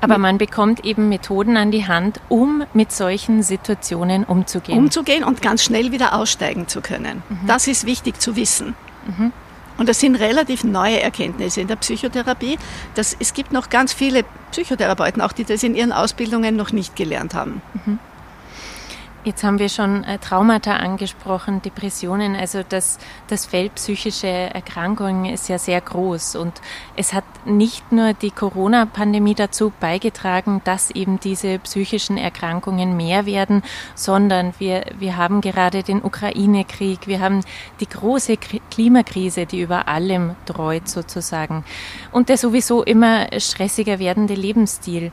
Aber man bekommt eben Methoden an die Hand, um mit solchen Situationen umzugehen. Umzugehen und ganz schnell wieder aussteigen zu können. Mhm. Das ist wichtig zu wissen. Mhm. Und das sind relativ neue Erkenntnisse in der Psychotherapie. Das, es gibt noch ganz viele Psychotherapeuten, auch die das in ihren Ausbildungen noch nicht gelernt haben. Mhm. Jetzt haben wir schon äh, Traumata angesprochen, Depressionen. Also das, das Feld psychische Erkrankungen ist ja sehr groß. Und es hat nicht nur die Corona-Pandemie dazu beigetragen, dass eben diese psychischen Erkrankungen mehr werden, sondern wir, wir haben gerade den Ukraine-Krieg, wir haben die große Klimakrise, die über allem dreut sozusagen. Und der sowieso immer stressiger werdende Lebensstil.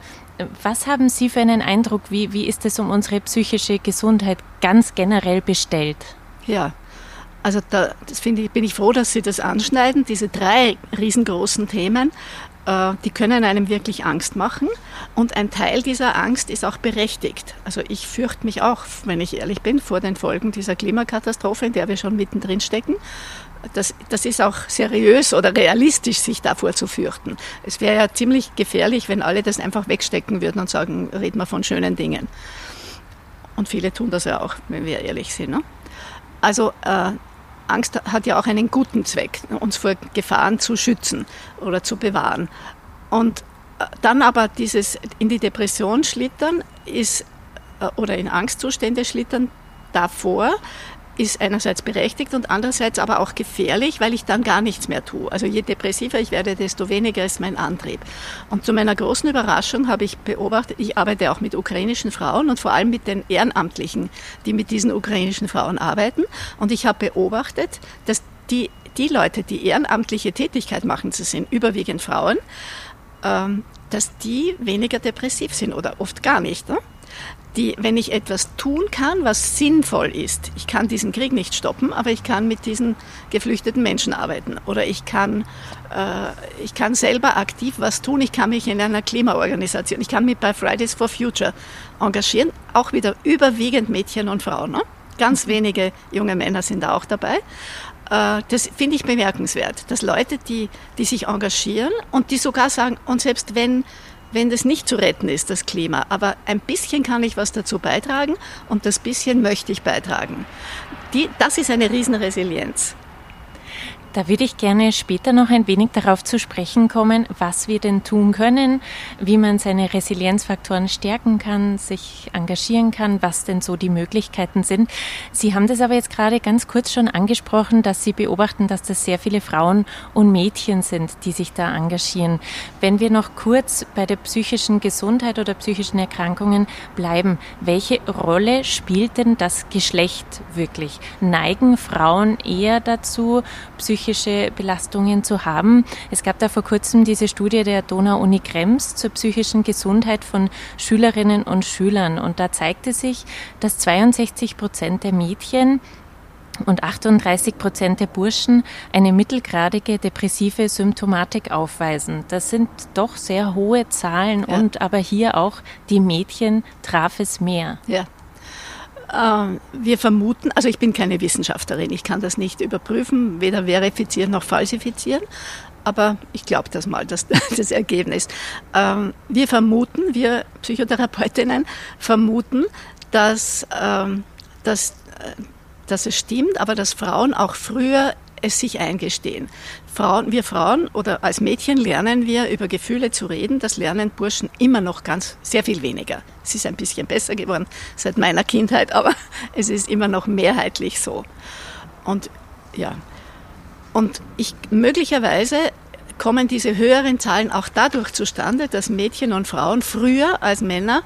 Was haben Sie für einen Eindruck, wie, wie ist es um unsere psychische Gesundheit ganz generell bestellt? Ja, also da ich, bin ich froh, dass Sie das anschneiden. Diese drei riesengroßen Themen, äh, die können einem wirklich Angst machen. Und ein Teil dieser Angst ist auch berechtigt. Also ich fürchte mich auch, wenn ich ehrlich bin, vor den Folgen dieser Klimakatastrophe, in der wir schon mittendrin stecken das, das ist auch seriös oder realistisch, sich davor zu fürchten. Es wäre ja ziemlich gefährlich, wenn alle das einfach wegstecken würden und sagen, reden wir von schönen Dingen. Und viele tun das ja auch, wenn wir ehrlich sind. Ne? Also äh, Angst hat ja auch einen guten Zweck, uns vor Gefahren zu schützen oder zu bewahren. Und äh, dann aber dieses in die Depression schlittern ist, äh, oder in Angstzustände schlittern davor, ist einerseits berechtigt und andererseits aber auch gefährlich, weil ich dann gar nichts mehr tue. Also je depressiver ich werde, desto weniger ist mein Antrieb. Und zu meiner großen Überraschung habe ich beobachtet, ich arbeite auch mit ukrainischen Frauen und vor allem mit den Ehrenamtlichen, die mit diesen ukrainischen Frauen arbeiten. Und ich habe beobachtet, dass die, die Leute, die ehrenamtliche Tätigkeit machen, das sind überwiegend Frauen, ähm, dass die weniger depressiv sind oder oft gar nicht. Ne? Die, wenn ich etwas tun kann, was sinnvoll ist, ich kann diesen Krieg nicht stoppen, aber ich kann mit diesen geflüchteten Menschen arbeiten oder ich kann, äh, ich kann selber aktiv was tun, ich kann mich in einer Klimaorganisation, ich kann mich bei Fridays for Future engagieren, auch wieder überwiegend Mädchen und Frauen. Ne? Ganz wenige junge Männer sind da auch dabei. Äh, das finde ich bemerkenswert, dass Leute, die, die sich engagieren und die sogar sagen, und selbst wenn wenn das nicht zu retten ist, das Klima. Aber ein bisschen kann ich was dazu beitragen und das bisschen möchte ich beitragen. Die, das ist eine Riesenresilienz. Da würde ich gerne später noch ein wenig darauf zu sprechen kommen, was wir denn tun können, wie man seine Resilienzfaktoren stärken kann, sich engagieren kann, was denn so die Möglichkeiten sind. Sie haben das aber jetzt gerade ganz kurz schon angesprochen, dass Sie beobachten, dass das sehr viele Frauen und Mädchen sind, die sich da engagieren. Wenn wir noch kurz bei der psychischen Gesundheit oder psychischen Erkrankungen bleiben, welche Rolle spielt denn das Geschlecht wirklich? Neigen Frauen eher dazu, psychisch psychische Belastungen zu haben. Es gab da vor kurzem diese Studie der Donau-Uni Krems zur psychischen Gesundheit von Schülerinnen und Schülern. Und da zeigte sich, dass 62 Prozent der Mädchen und 38 Prozent der Burschen eine mittelgradige depressive Symptomatik aufweisen. Das sind doch sehr hohe Zahlen ja. und aber hier auch die Mädchen traf es mehr. Ja, wir vermuten, also ich bin keine Wissenschaftlerin, ich kann das nicht überprüfen, weder verifizieren noch falsifizieren, aber ich glaube das mal, das, das Ergebnis. Ähm, wir vermuten, wir Psychotherapeutinnen vermuten, dass, ähm, dass, äh, dass es stimmt, aber dass Frauen auch früher es sich eingestehen. Frauen, wir Frauen oder als Mädchen lernen wir über Gefühle zu reden. Das lernen Burschen immer noch ganz sehr viel weniger. Es ist ein bisschen besser geworden seit meiner Kindheit, aber es ist immer noch mehrheitlich so. Und ja, und ich möglicherweise kommen diese höheren Zahlen auch dadurch zustande, dass Mädchen und Frauen früher als Männer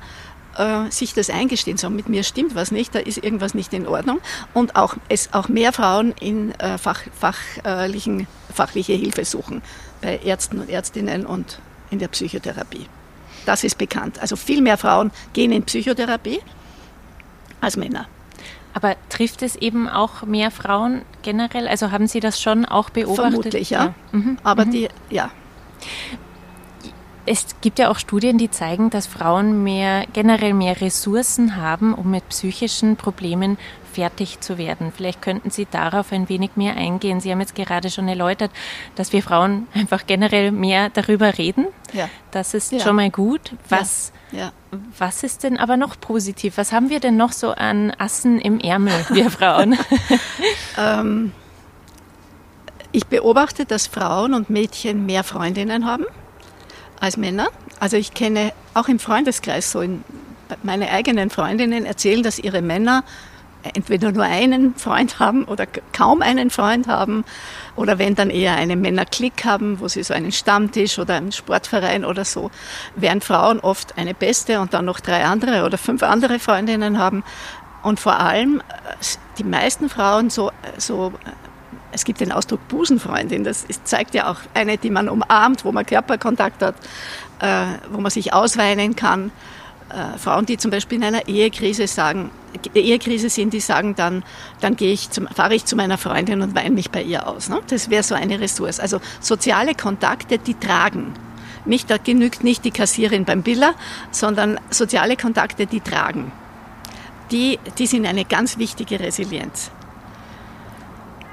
äh, sich das eingestehen, sagen, mit mir stimmt was nicht, da ist irgendwas nicht in Ordnung und auch, es auch mehr Frauen in äh, fach, fachlichen, fachliche Hilfe suchen bei Ärzten und Ärztinnen und in der Psychotherapie. Das ist bekannt. Also viel mehr Frauen gehen in Psychotherapie als Männer. Aber trifft es eben auch mehr Frauen generell? Also haben Sie das schon auch beobachtet? Vermutlich, ja. ja. Mhm. Aber mhm. die, ja. Es gibt ja auch Studien, die zeigen, dass Frauen mehr, generell mehr Ressourcen haben, um mit psychischen Problemen fertig zu werden. Vielleicht könnten Sie darauf ein wenig mehr eingehen. Sie haben jetzt gerade schon erläutert, dass wir Frauen einfach generell mehr darüber reden. Ja. Das ist ja. schon mal gut. Was, ja. was ist denn aber noch positiv? Was haben wir denn noch so an Assen im Ärmel, wir Frauen? ähm, ich beobachte, dass Frauen und Mädchen mehr Freundinnen haben als Männer. Also ich kenne auch im Freundeskreis so in, meine eigenen Freundinnen erzählen, dass ihre Männer entweder nur einen Freund haben oder kaum einen Freund haben oder wenn dann eher einen Männerklick haben, wo sie so einen Stammtisch oder einen Sportverein oder so, während Frauen oft eine beste und dann noch drei andere oder fünf andere Freundinnen haben und vor allem die meisten Frauen so, so es gibt den Ausdruck Busenfreundin, das ist, zeigt ja auch eine, die man umarmt, wo man Körperkontakt hat, äh, wo man sich ausweinen kann äh, Frauen, die zum Beispiel in einer Ehekrise sagen, Ehekrise sind, die sagen dann, dann fahre ich zu meiner Freundin und weine mich bei ihr aus. Ne? Das wäre so eine Ressource. Also soziale Kontakte, die tragen. Nicht, da genügt nicht die Kassierin beim Biller, sondern soziale Kontakte, die tragen. Die, die sind eine ganz wichtige Resilienz.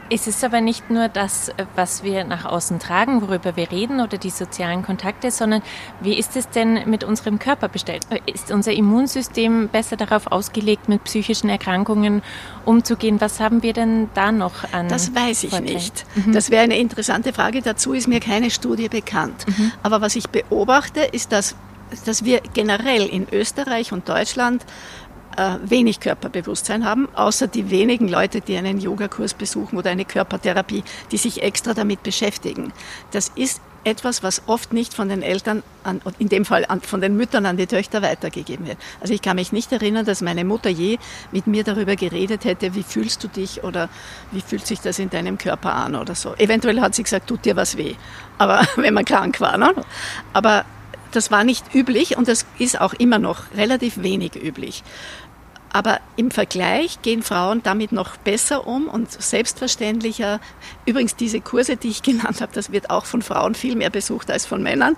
Es ist aber nicht nur das, was wir nach außen tragen, worüber wir reden oder die sozialen Kontakte, sondern wie ist es denn mit unserem Körper bestellt? Ist unser Immunsystem besser darauf ausgelegt, mit psychischen Erkrankungen umzugehen? Was haben wir denn da noch an? Das weiß ich Vorteil? nicht. Mhm. Das wäre eine interessante Frage. Dazu ist mir keine Studie bekannt. Mhm. Aber was ich beobachte, ist, dass, dass wir generell in Österreich und Deutschland wenig Körperbewusstsein haben, außer die wenigen Leute, die einen Yogakurs besuchen oder eine Körpertherapie, die sich extra damit beschäftigen. Das ist etwas, was oft nicht von den Eltern, an, in dem Fall an, von den Müttern an die Töchter weitergegeben wird. Also ich kann mich nicht erinnern, dass meine Mutter je mit mir darüber geredet hätte, wie fühlst du dich oder wie fühlt sich das in deinem Körper an oder so. Eventuell hat sie gesagt, tut dir was weh, aber wenn man krank war. Ne? Aber das war nicht üblich und das ist auch immer noch relativ wenig üblich. Aber im Vergleich gehen Frauen damit noch besser um und selbstverständlicher. Übrigens, diese Kurse, die ich genannt habe, das wird auch von Frauen viel mehr besucht als von Männern.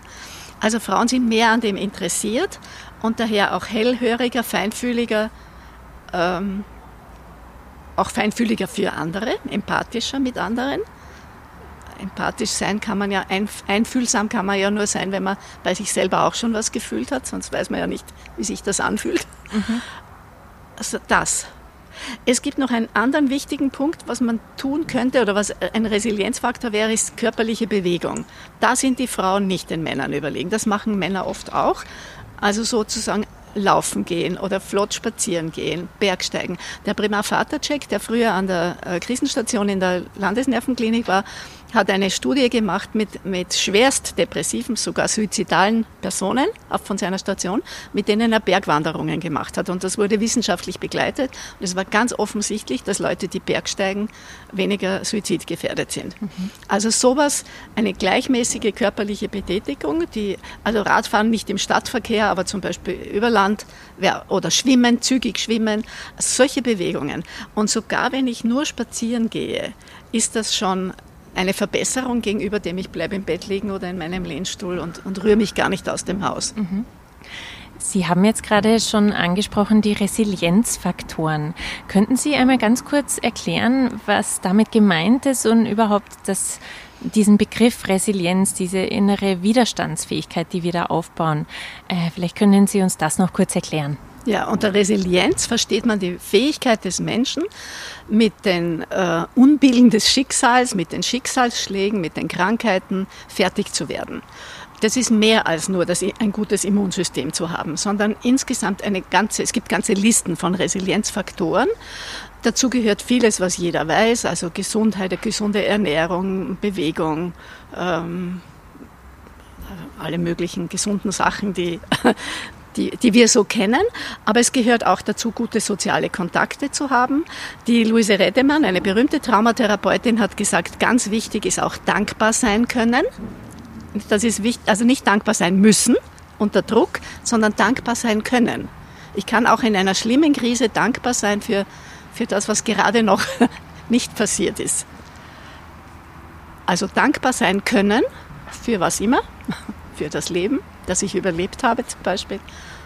Also Frauen sind mehr an dem interessiert und daher auch hellhöriger, feinfühliger, ähm, auch feinfühliger für andere, empathischer mit anderen. Empathisch sein kann man ja, einfühlsam kann man ja nur sein, wenn man bei sich selber auch schon was gefühlt hat, sonst weiß man ja nicht, wie sich das anfühlt. Mhm. Also das. Es gibt noch einen anderen wichtigen Punkt, was man tun könnte oder was ein Resilienzfaktor wäre, ist körperliche Bewegung. Da sind die Frauen nicht den Männern überlegen. Das machen Männer oft auch. Also sozusagen laufen gehen oder flott spazieren gehen, Bergsteigen. Der Primar Vatercheck, der früher an der äh, Krisenstation in der Landesnervenklinik war, hat eine Studie gemacht mit, mit schwerst depressiven, sogar suizidalen Personen von seiner Station, mit denen er Bergwanderungen gemacht hat. Und das wurde wissenschaftlich begleitet. Und es war ganz offensichtlich, dass Leute, die Bergsteigen, weniger suizidgefährdet sind. Mhm. Also sowas, eine gleichmäßige körperliche Betätigung, die, also Radfahren nicht im Stadtverkehr, aber zum Beispiel über Land oder Schwimmen, zügig schwimmen, solche Bewegungen. Und sogar wenn ich nur spazieren gehe, ist das schon eine Verbesserung gegenüber dem, ich bleibe im Bett liegen oder in meinem Lehnstuhl und, und rühre mich gar nicht aus dem Haus. Mhm. Sie haben jetzt gerade schon angesprochen die Resilienzfaktoren. Könnten Sie einmal ganz kurz erklären, was damit gemeint ist und überhaupt das, diesen Begriff Resilienz, diese innere Widerstandsfähigkeit, die wir da aufbauen? Äh, vielleicht können Sie uns das noch kurz erklären. Ja, unter Resilienz versteht man die Fähigkeit des Menschen, mit den äh, Unbillen des Schicksals, mit den Schicksalsschlägen, mit den Krankheiten fertig zu werden. Das ist mehr als nur das, ein gutes Immunsystem zu haben, sondern insgesamt eine ganze, es gibt ganze Listen von Resilienzfaktoren. Dazu gehört vieles, was jeder weiß, also Gesundheit, gesunde Ernährung, Bewegung, ähm, alle möglichen gesunden Sachen, die, die, die wir so kennen. Aber es gehört auch dazu, gute soziale Kontakte zu haben. Die Luise Redemann, eine berühmte Traumatherapeutin, hat gesagt, ganz wichtig ist auch dankbar sein können. Das ist wichtig, also nicht dankbar sein müssen unter Druck, sondern dankbar sein können. Ich kann auch in einer schlimmen Krise dankbar sein für, für das, was gerade noch nicht passiert ist. Also dankbar sein können für was immer, für das Leben, das ich überlebt habe zum Beispiel,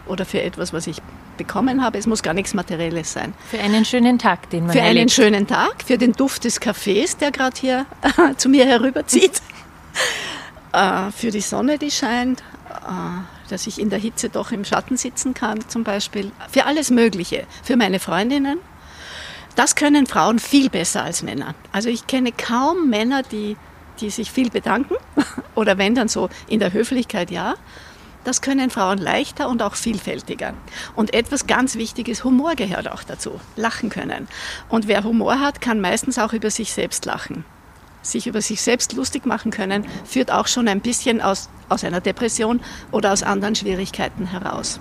oder für etwas, was ich bekommen habe. Es muss gar nichts Materielles sein. Für einen schönen Tag, den man Für erlebt. einen schönen Tag, für den Duft des Kaffees, der gerade hier zu mir herüberzieht, äh, für die Sonne, die scheint, äh, dass ich in der Hitze doch im Schatten sitzen kann zum Beispiel, für alles Mögliche, für meine Freundinnen. Das können Frauen viel besser als Männer. Also ich kenne kaum Männer, die, die sich viel bedanken oder wenn dann so in der Höflichkeit ja. Das können Frauen leichter und auch vielfältiger. Und etwas ganz Wichtiges, Humor gehört auch dazu. Lachen können. Und wer Humor hat, kann meistens auch über sich selbst lachen sich über sich selbst lustig machen können, führt auch schon ein bisschen aus, aus einer Depression oder aus anderen Schwierigkeiten heraus.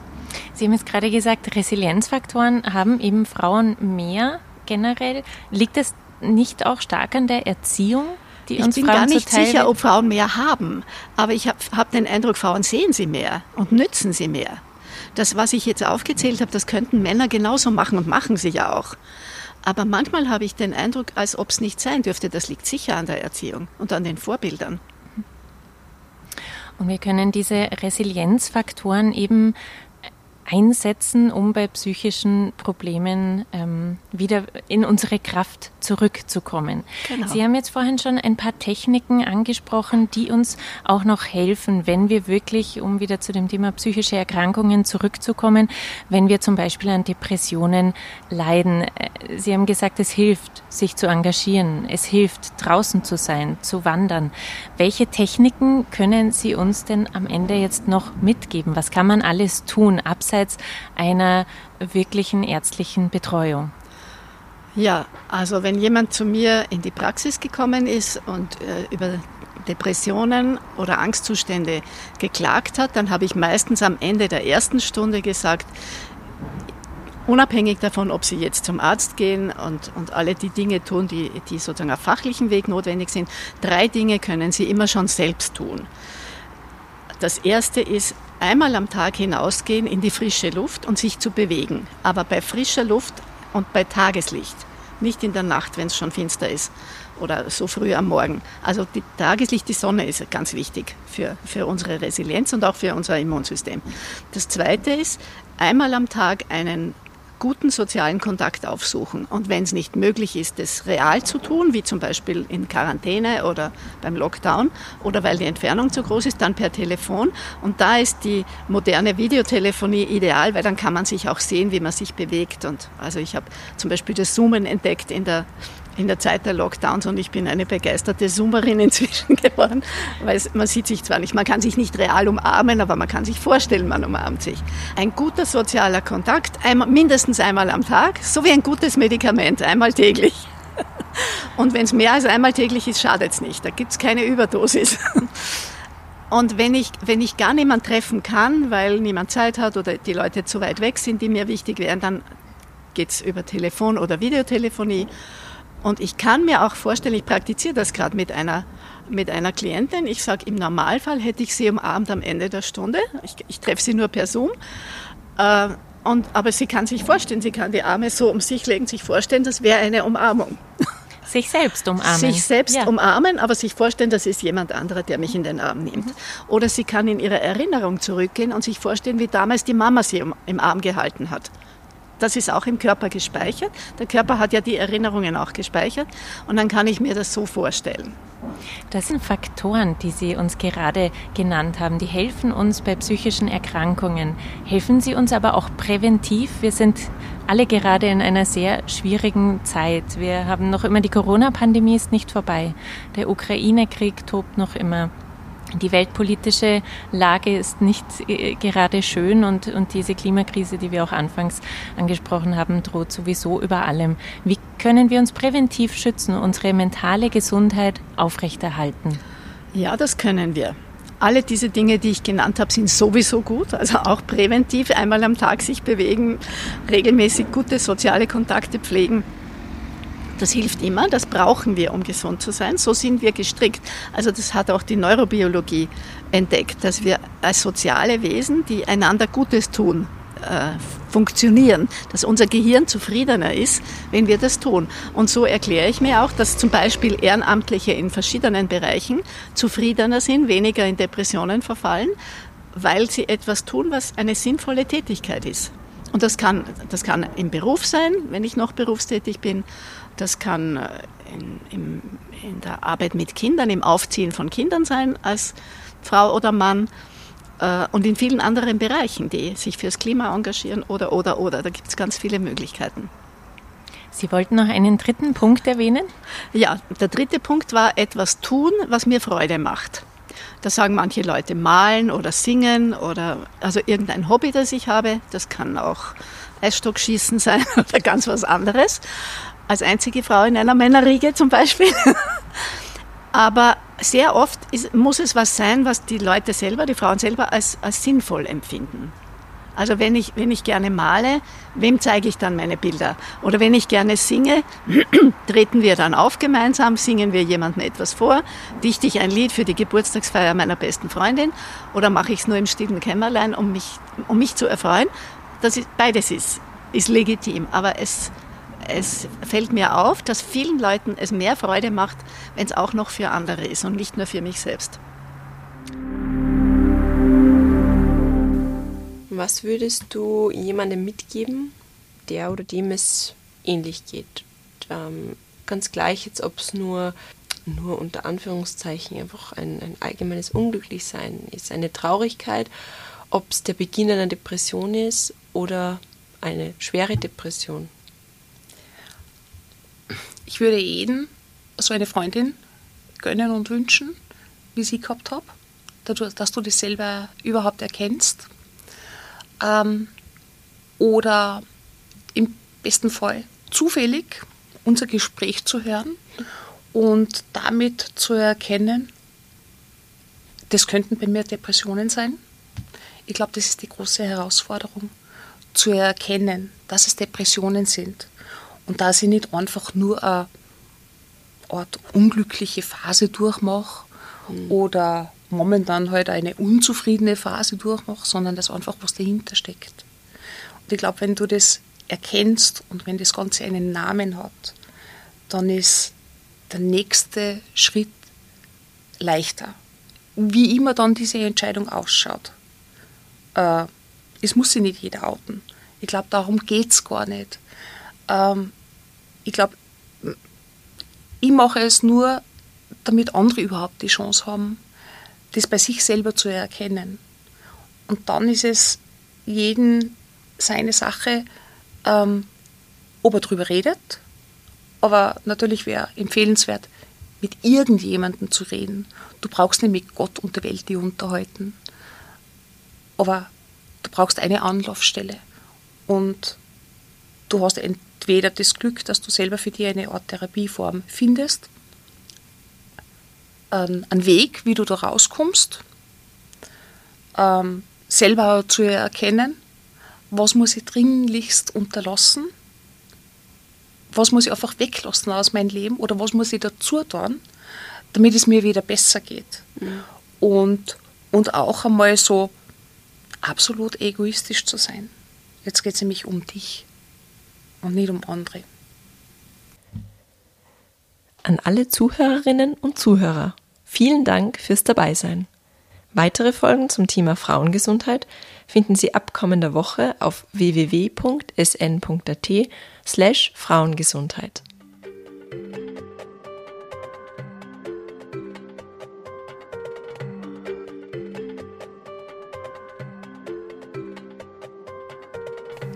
Sie haben jetzt gerade gesagt, Resilienzfaktoren haben eben Frauen mehr generell. Liegt das nicht auch stark an der Erziehung? Die ich bin Frauen gar nicht sicher, ob Frauen mehr haben, aber ich habe hab den Eindruck, Frauen sehen sie mehr und nützen sie mehr. Das, was ich jetzt aufgezählt habe, das könnten Männer genauso machen und machen sie ja auch. Aber manchmal habe ich den Eindruck, als ob es nicht sein dürfte. Das liegt sicher an der Erziehung und an den Vorbildern. Und wir können diese Resilienzfaktoren eben einsetzen, um bei psychischen Problemen ähm, wieder in unsere Kraft zurückzukommen. Genau. Sie haben jetzt vorhin schon ein paar Techniken angesprochen, die uns auch noch helfen, wenn wir wirklich, um wieder zu dem Thema psychische Erkrankungen zurückzukommen, wenn wir zum Beispiel an Depressionen leiden. Äh, Sie haben gesagt, es hilft, sich zu engagieren. Es hilft, draußen zu sein, zu wandern. Welche Techniken können Sie uns denn am Ende jetzt noch mitgeben? Was kann man alles tun, abseits einer wirklichen ärztlichen Betreuung? Ja, also wenn jemand zu mir in die Praxis gekommen ist und äh, über Depressionen oder Angstzustände geklagt hat, dann habe ich meistens am Ende der ersten Stunde gesagt, unabhängig davon, ob Sie jetzt zum Arzt gehen und, und alle die Dinge tun, die, die sozusagen auf fachlichen Weg notwendig sind, drei Dinge können Sie immer schon selbst tun. Das erste ist, einmal am Tag hinausgehen in die frische Luft und sich zu bewegen. Aber bei frischer Luft und bei Tageslicht, nicht in der Nacht, wenn es schon finster ist oder so früh am Morgen. Also die Tageslicht, die Sonne ist ganz wichtig für, für unsere Resilienz und auch für unser Immunsystem. Das Zweite ist, einmal am Tag einen guten sozialen Kontakt aufsuchen. Und wenn es nicht möglich ist, das real zu tun, wie zum Beispiel in Quarantäne oder beim Lockdown oder weil die Entfernung zu groß ist, dann per Telefon. Und da ist die moderne Videotelefonie ideal, weil dann kann man sich auch sehen, wie man sich bewegt. Und also ich habe zum Beispiel das Zoomen entdeckt in der in der Zeit der Lockdowns und ich bin eine begeisterte Zoomerin inzwischen geworden, weil man sieht sich zwar nicht, man kann sich nicht real umarmen, aber man kann sich vorstellen, man umarmt sich. Ein guter sozialer Kontakt, einmal, mindestens einmal am Tag, so wie ein gutes Medikament, einmal täglich. Und wenn es mehr als einmal täglich ist, schadet es nicht, da gibt es keine Überdosis. Und wenn ich, wenn ich gar niemand treffen kann, weil niemand Zeit hat oder die Leute zu weit weg sind, die mir wichtig wären, dann geht es über Telefon oder Videotelefonie. Und ich kann mir auch vorstellen, ich praktiziere das gerade mit einer, mit einer Klientin. Ich sage, im Normalfall hätte ich sie umarmt am Ende der Stunde. Ich, ich treffe sie nur per Zoom. Äh, und, aber sie kann sich vorstellen, sie kann die Arme so um sich legen, sich vorstellen, das wäre eine Umarmung. Sich selbst umarmen. Sich selbst ja. umarmen, aber sich vorstellen, das ist jemand anderer, der mich in den Arm nimmt. Mhm. Oder sie kann in ihre Erinnerung zurückgehen und sich vorstellen, wie damals die Mama sie im Arm gehalten hat. Das ist auch im Körper gespeichert. Der Körper hat ja die Erinnerungen auch gespeichert und dann kann ich mir das so vorstellen. Das sind Faktoren, die Sie uns gerade genannt haben, die helfen uns bei psychischen Erkrankungen. Helfen sie uns aber auch präventiv? Wir sind alle gerade in einer sehr schwierigen Zeit. Wir haben noch immer die Corona-Pandemie ist nicht vorbei. Der Ukraine-Krieg tobt noch immer die weltpolitische Lage ist nicht äh, gerade schön und, und diese Klimakrise, die wir auch anfangs angesprochen haben, droht sowieso über allem. Wie können wir uns präventiv schützen, unsere mentale Gesundheit aufrechterhalten? Ja, das können wir. Alle diese Dinge, die ich genannt habe, sind sowieso gut, also auch präventiv, einmal am Tag sich bewegen, regelmäßig gute soziale Kontakte pflegen. Das hilft immer, das brauchen wir, um gesund zu sein. So sind wir gestrickt. Also das hat auch die Neurobiologie entdeckt, dass wir als soziale Wesen, die einander Gutes tun, äh, funktionieren, dass unser Gehirn zufriedener ist, wenn wir das tun. Und so erkläre ich mir auch, dass zum Beispiel Ehrenamtliche in verschiedenen Bereichen zufriedener sind, weniger in Depressionen verfallen, weil sie etwas tun, was eine sinnvolle Tätigkeit ist. Und das kann, das kann im Beruf sein, wenn ich noch berufstätig bin. Das kann äh, in, in, in der Arbeit mit Kindern, im Aufziehen von Kindern sein als Frau oder Mann äh, und in vielen anderen Bereichen, die sich fürs Klima engagieren oder, oder, oder. Da gibt es ganz viele Möglichkeiten. Sie wollten noch einen dritten Punkt erwähnen? Ja, der dritte Punkt war etwas tun, was mir Freude macht. Da sagen manche Leute malen oder singen oder also irgendein Hobby, das ich habe. Das kann auch Eisstockschießen sein oder ganz was anderes. Als einzige Frau in einer Männerriege zum Beispiel. Aber sehr oft ist, muss es was sein, was die Leute selber, die Frauen selber als, als sinnvoll empfinden. Also wenn ich, wenn ich gerne male, wem zeige ich dann meine Bilder? Oder wenn ich gerne singe, treten wir dann auf gemeinsam, singen wir jemandem etwas vor, dichte ich ein Lied für die Geburtstagsfeier meiner besten Freundin oder mache ich es nur im stillen Kämmerlein, um mich, um mich zu erfreuen. Das ist, beides ist, ist legitim, aber es, es fällt mir auf, dass vielen Leuten es mehr Freude macht, wenn es auch noch für andere ist und nicht nur für mich selbst. Was würdest du jemandem mitgeben, der oder dem es ähnlich geht? Ähm, ganz gleich jetzt, ob es nur, nur unter Anführungszeichen einfach ein, ein allgemeines Unglücklichsein ist, eine Traurigkeit, ob es der Beginn einer Depression ist oder eine schwere Depression. Ich würde jeden so eine Freundin gönnen und wünschen, wie sie gehabt habe, dass du das selber überhaupt erkennst. Ähm, oder im besten Fall zufällig unser Gespräch zu hören und damit zu erkennen, das könnten bei mir Depressionen sein. Ich glaube, das ist die große Herausforderung, zu erkennen, dass es Depressionen sind. Und dass ich nicht einfach nur eine Art unglückliche Phase durchmache mhm. oder momentan halt eine unzufriedene Phase durchmache, sondern dass einfach was dahinter steckt. Und ich glaube, wenn du das erkennst und wenn das Ganze einen Namen hat, dann ist der nächste Schritt leichter. Wie immer dann diese Entscheidung ausschaut. Äh, es muss sich nicht jeder outen. Ich glaube, darum geht es gar nicht. Ähm, ich glaube, ich mache es nur, damit andere überhaupt die Chance haben, das bei sich selber zu erkennen. Und dann ist es jeden seine Sache, ähm, ob er darüber redet. Aber natürlich wäre empfehlenswert, mit irgendjemandem zu reden. Du brauchst nicht mit Gott und der Welt die unterhalten. Aber du brauchst eine Anlaufstelle. Und du hast entweder das Glück, dass du selber für dich eine Art Therapieform findest, einen Weg, wie du da rauskommst, ähm, selber zu erkennen, was muss ich dringlichst unterlassen, was muss ich einfach weglassen aus meinem Leben oder was muss ich dazu tun, damit es mir wieder besser geht. Mhm. Und, und auch einmal so absolut egoistisch zu sein. Jetzt geht es nämlich um dich und nicht um andere. An alle Zuhörerinnen und Zuhörer, vielen Dank fürs Dabeisein. Weitere Folgen zum Thema Frauengesundheit finden Sie ab kommender Woche auf www.sn.at slash Frauengesundheit.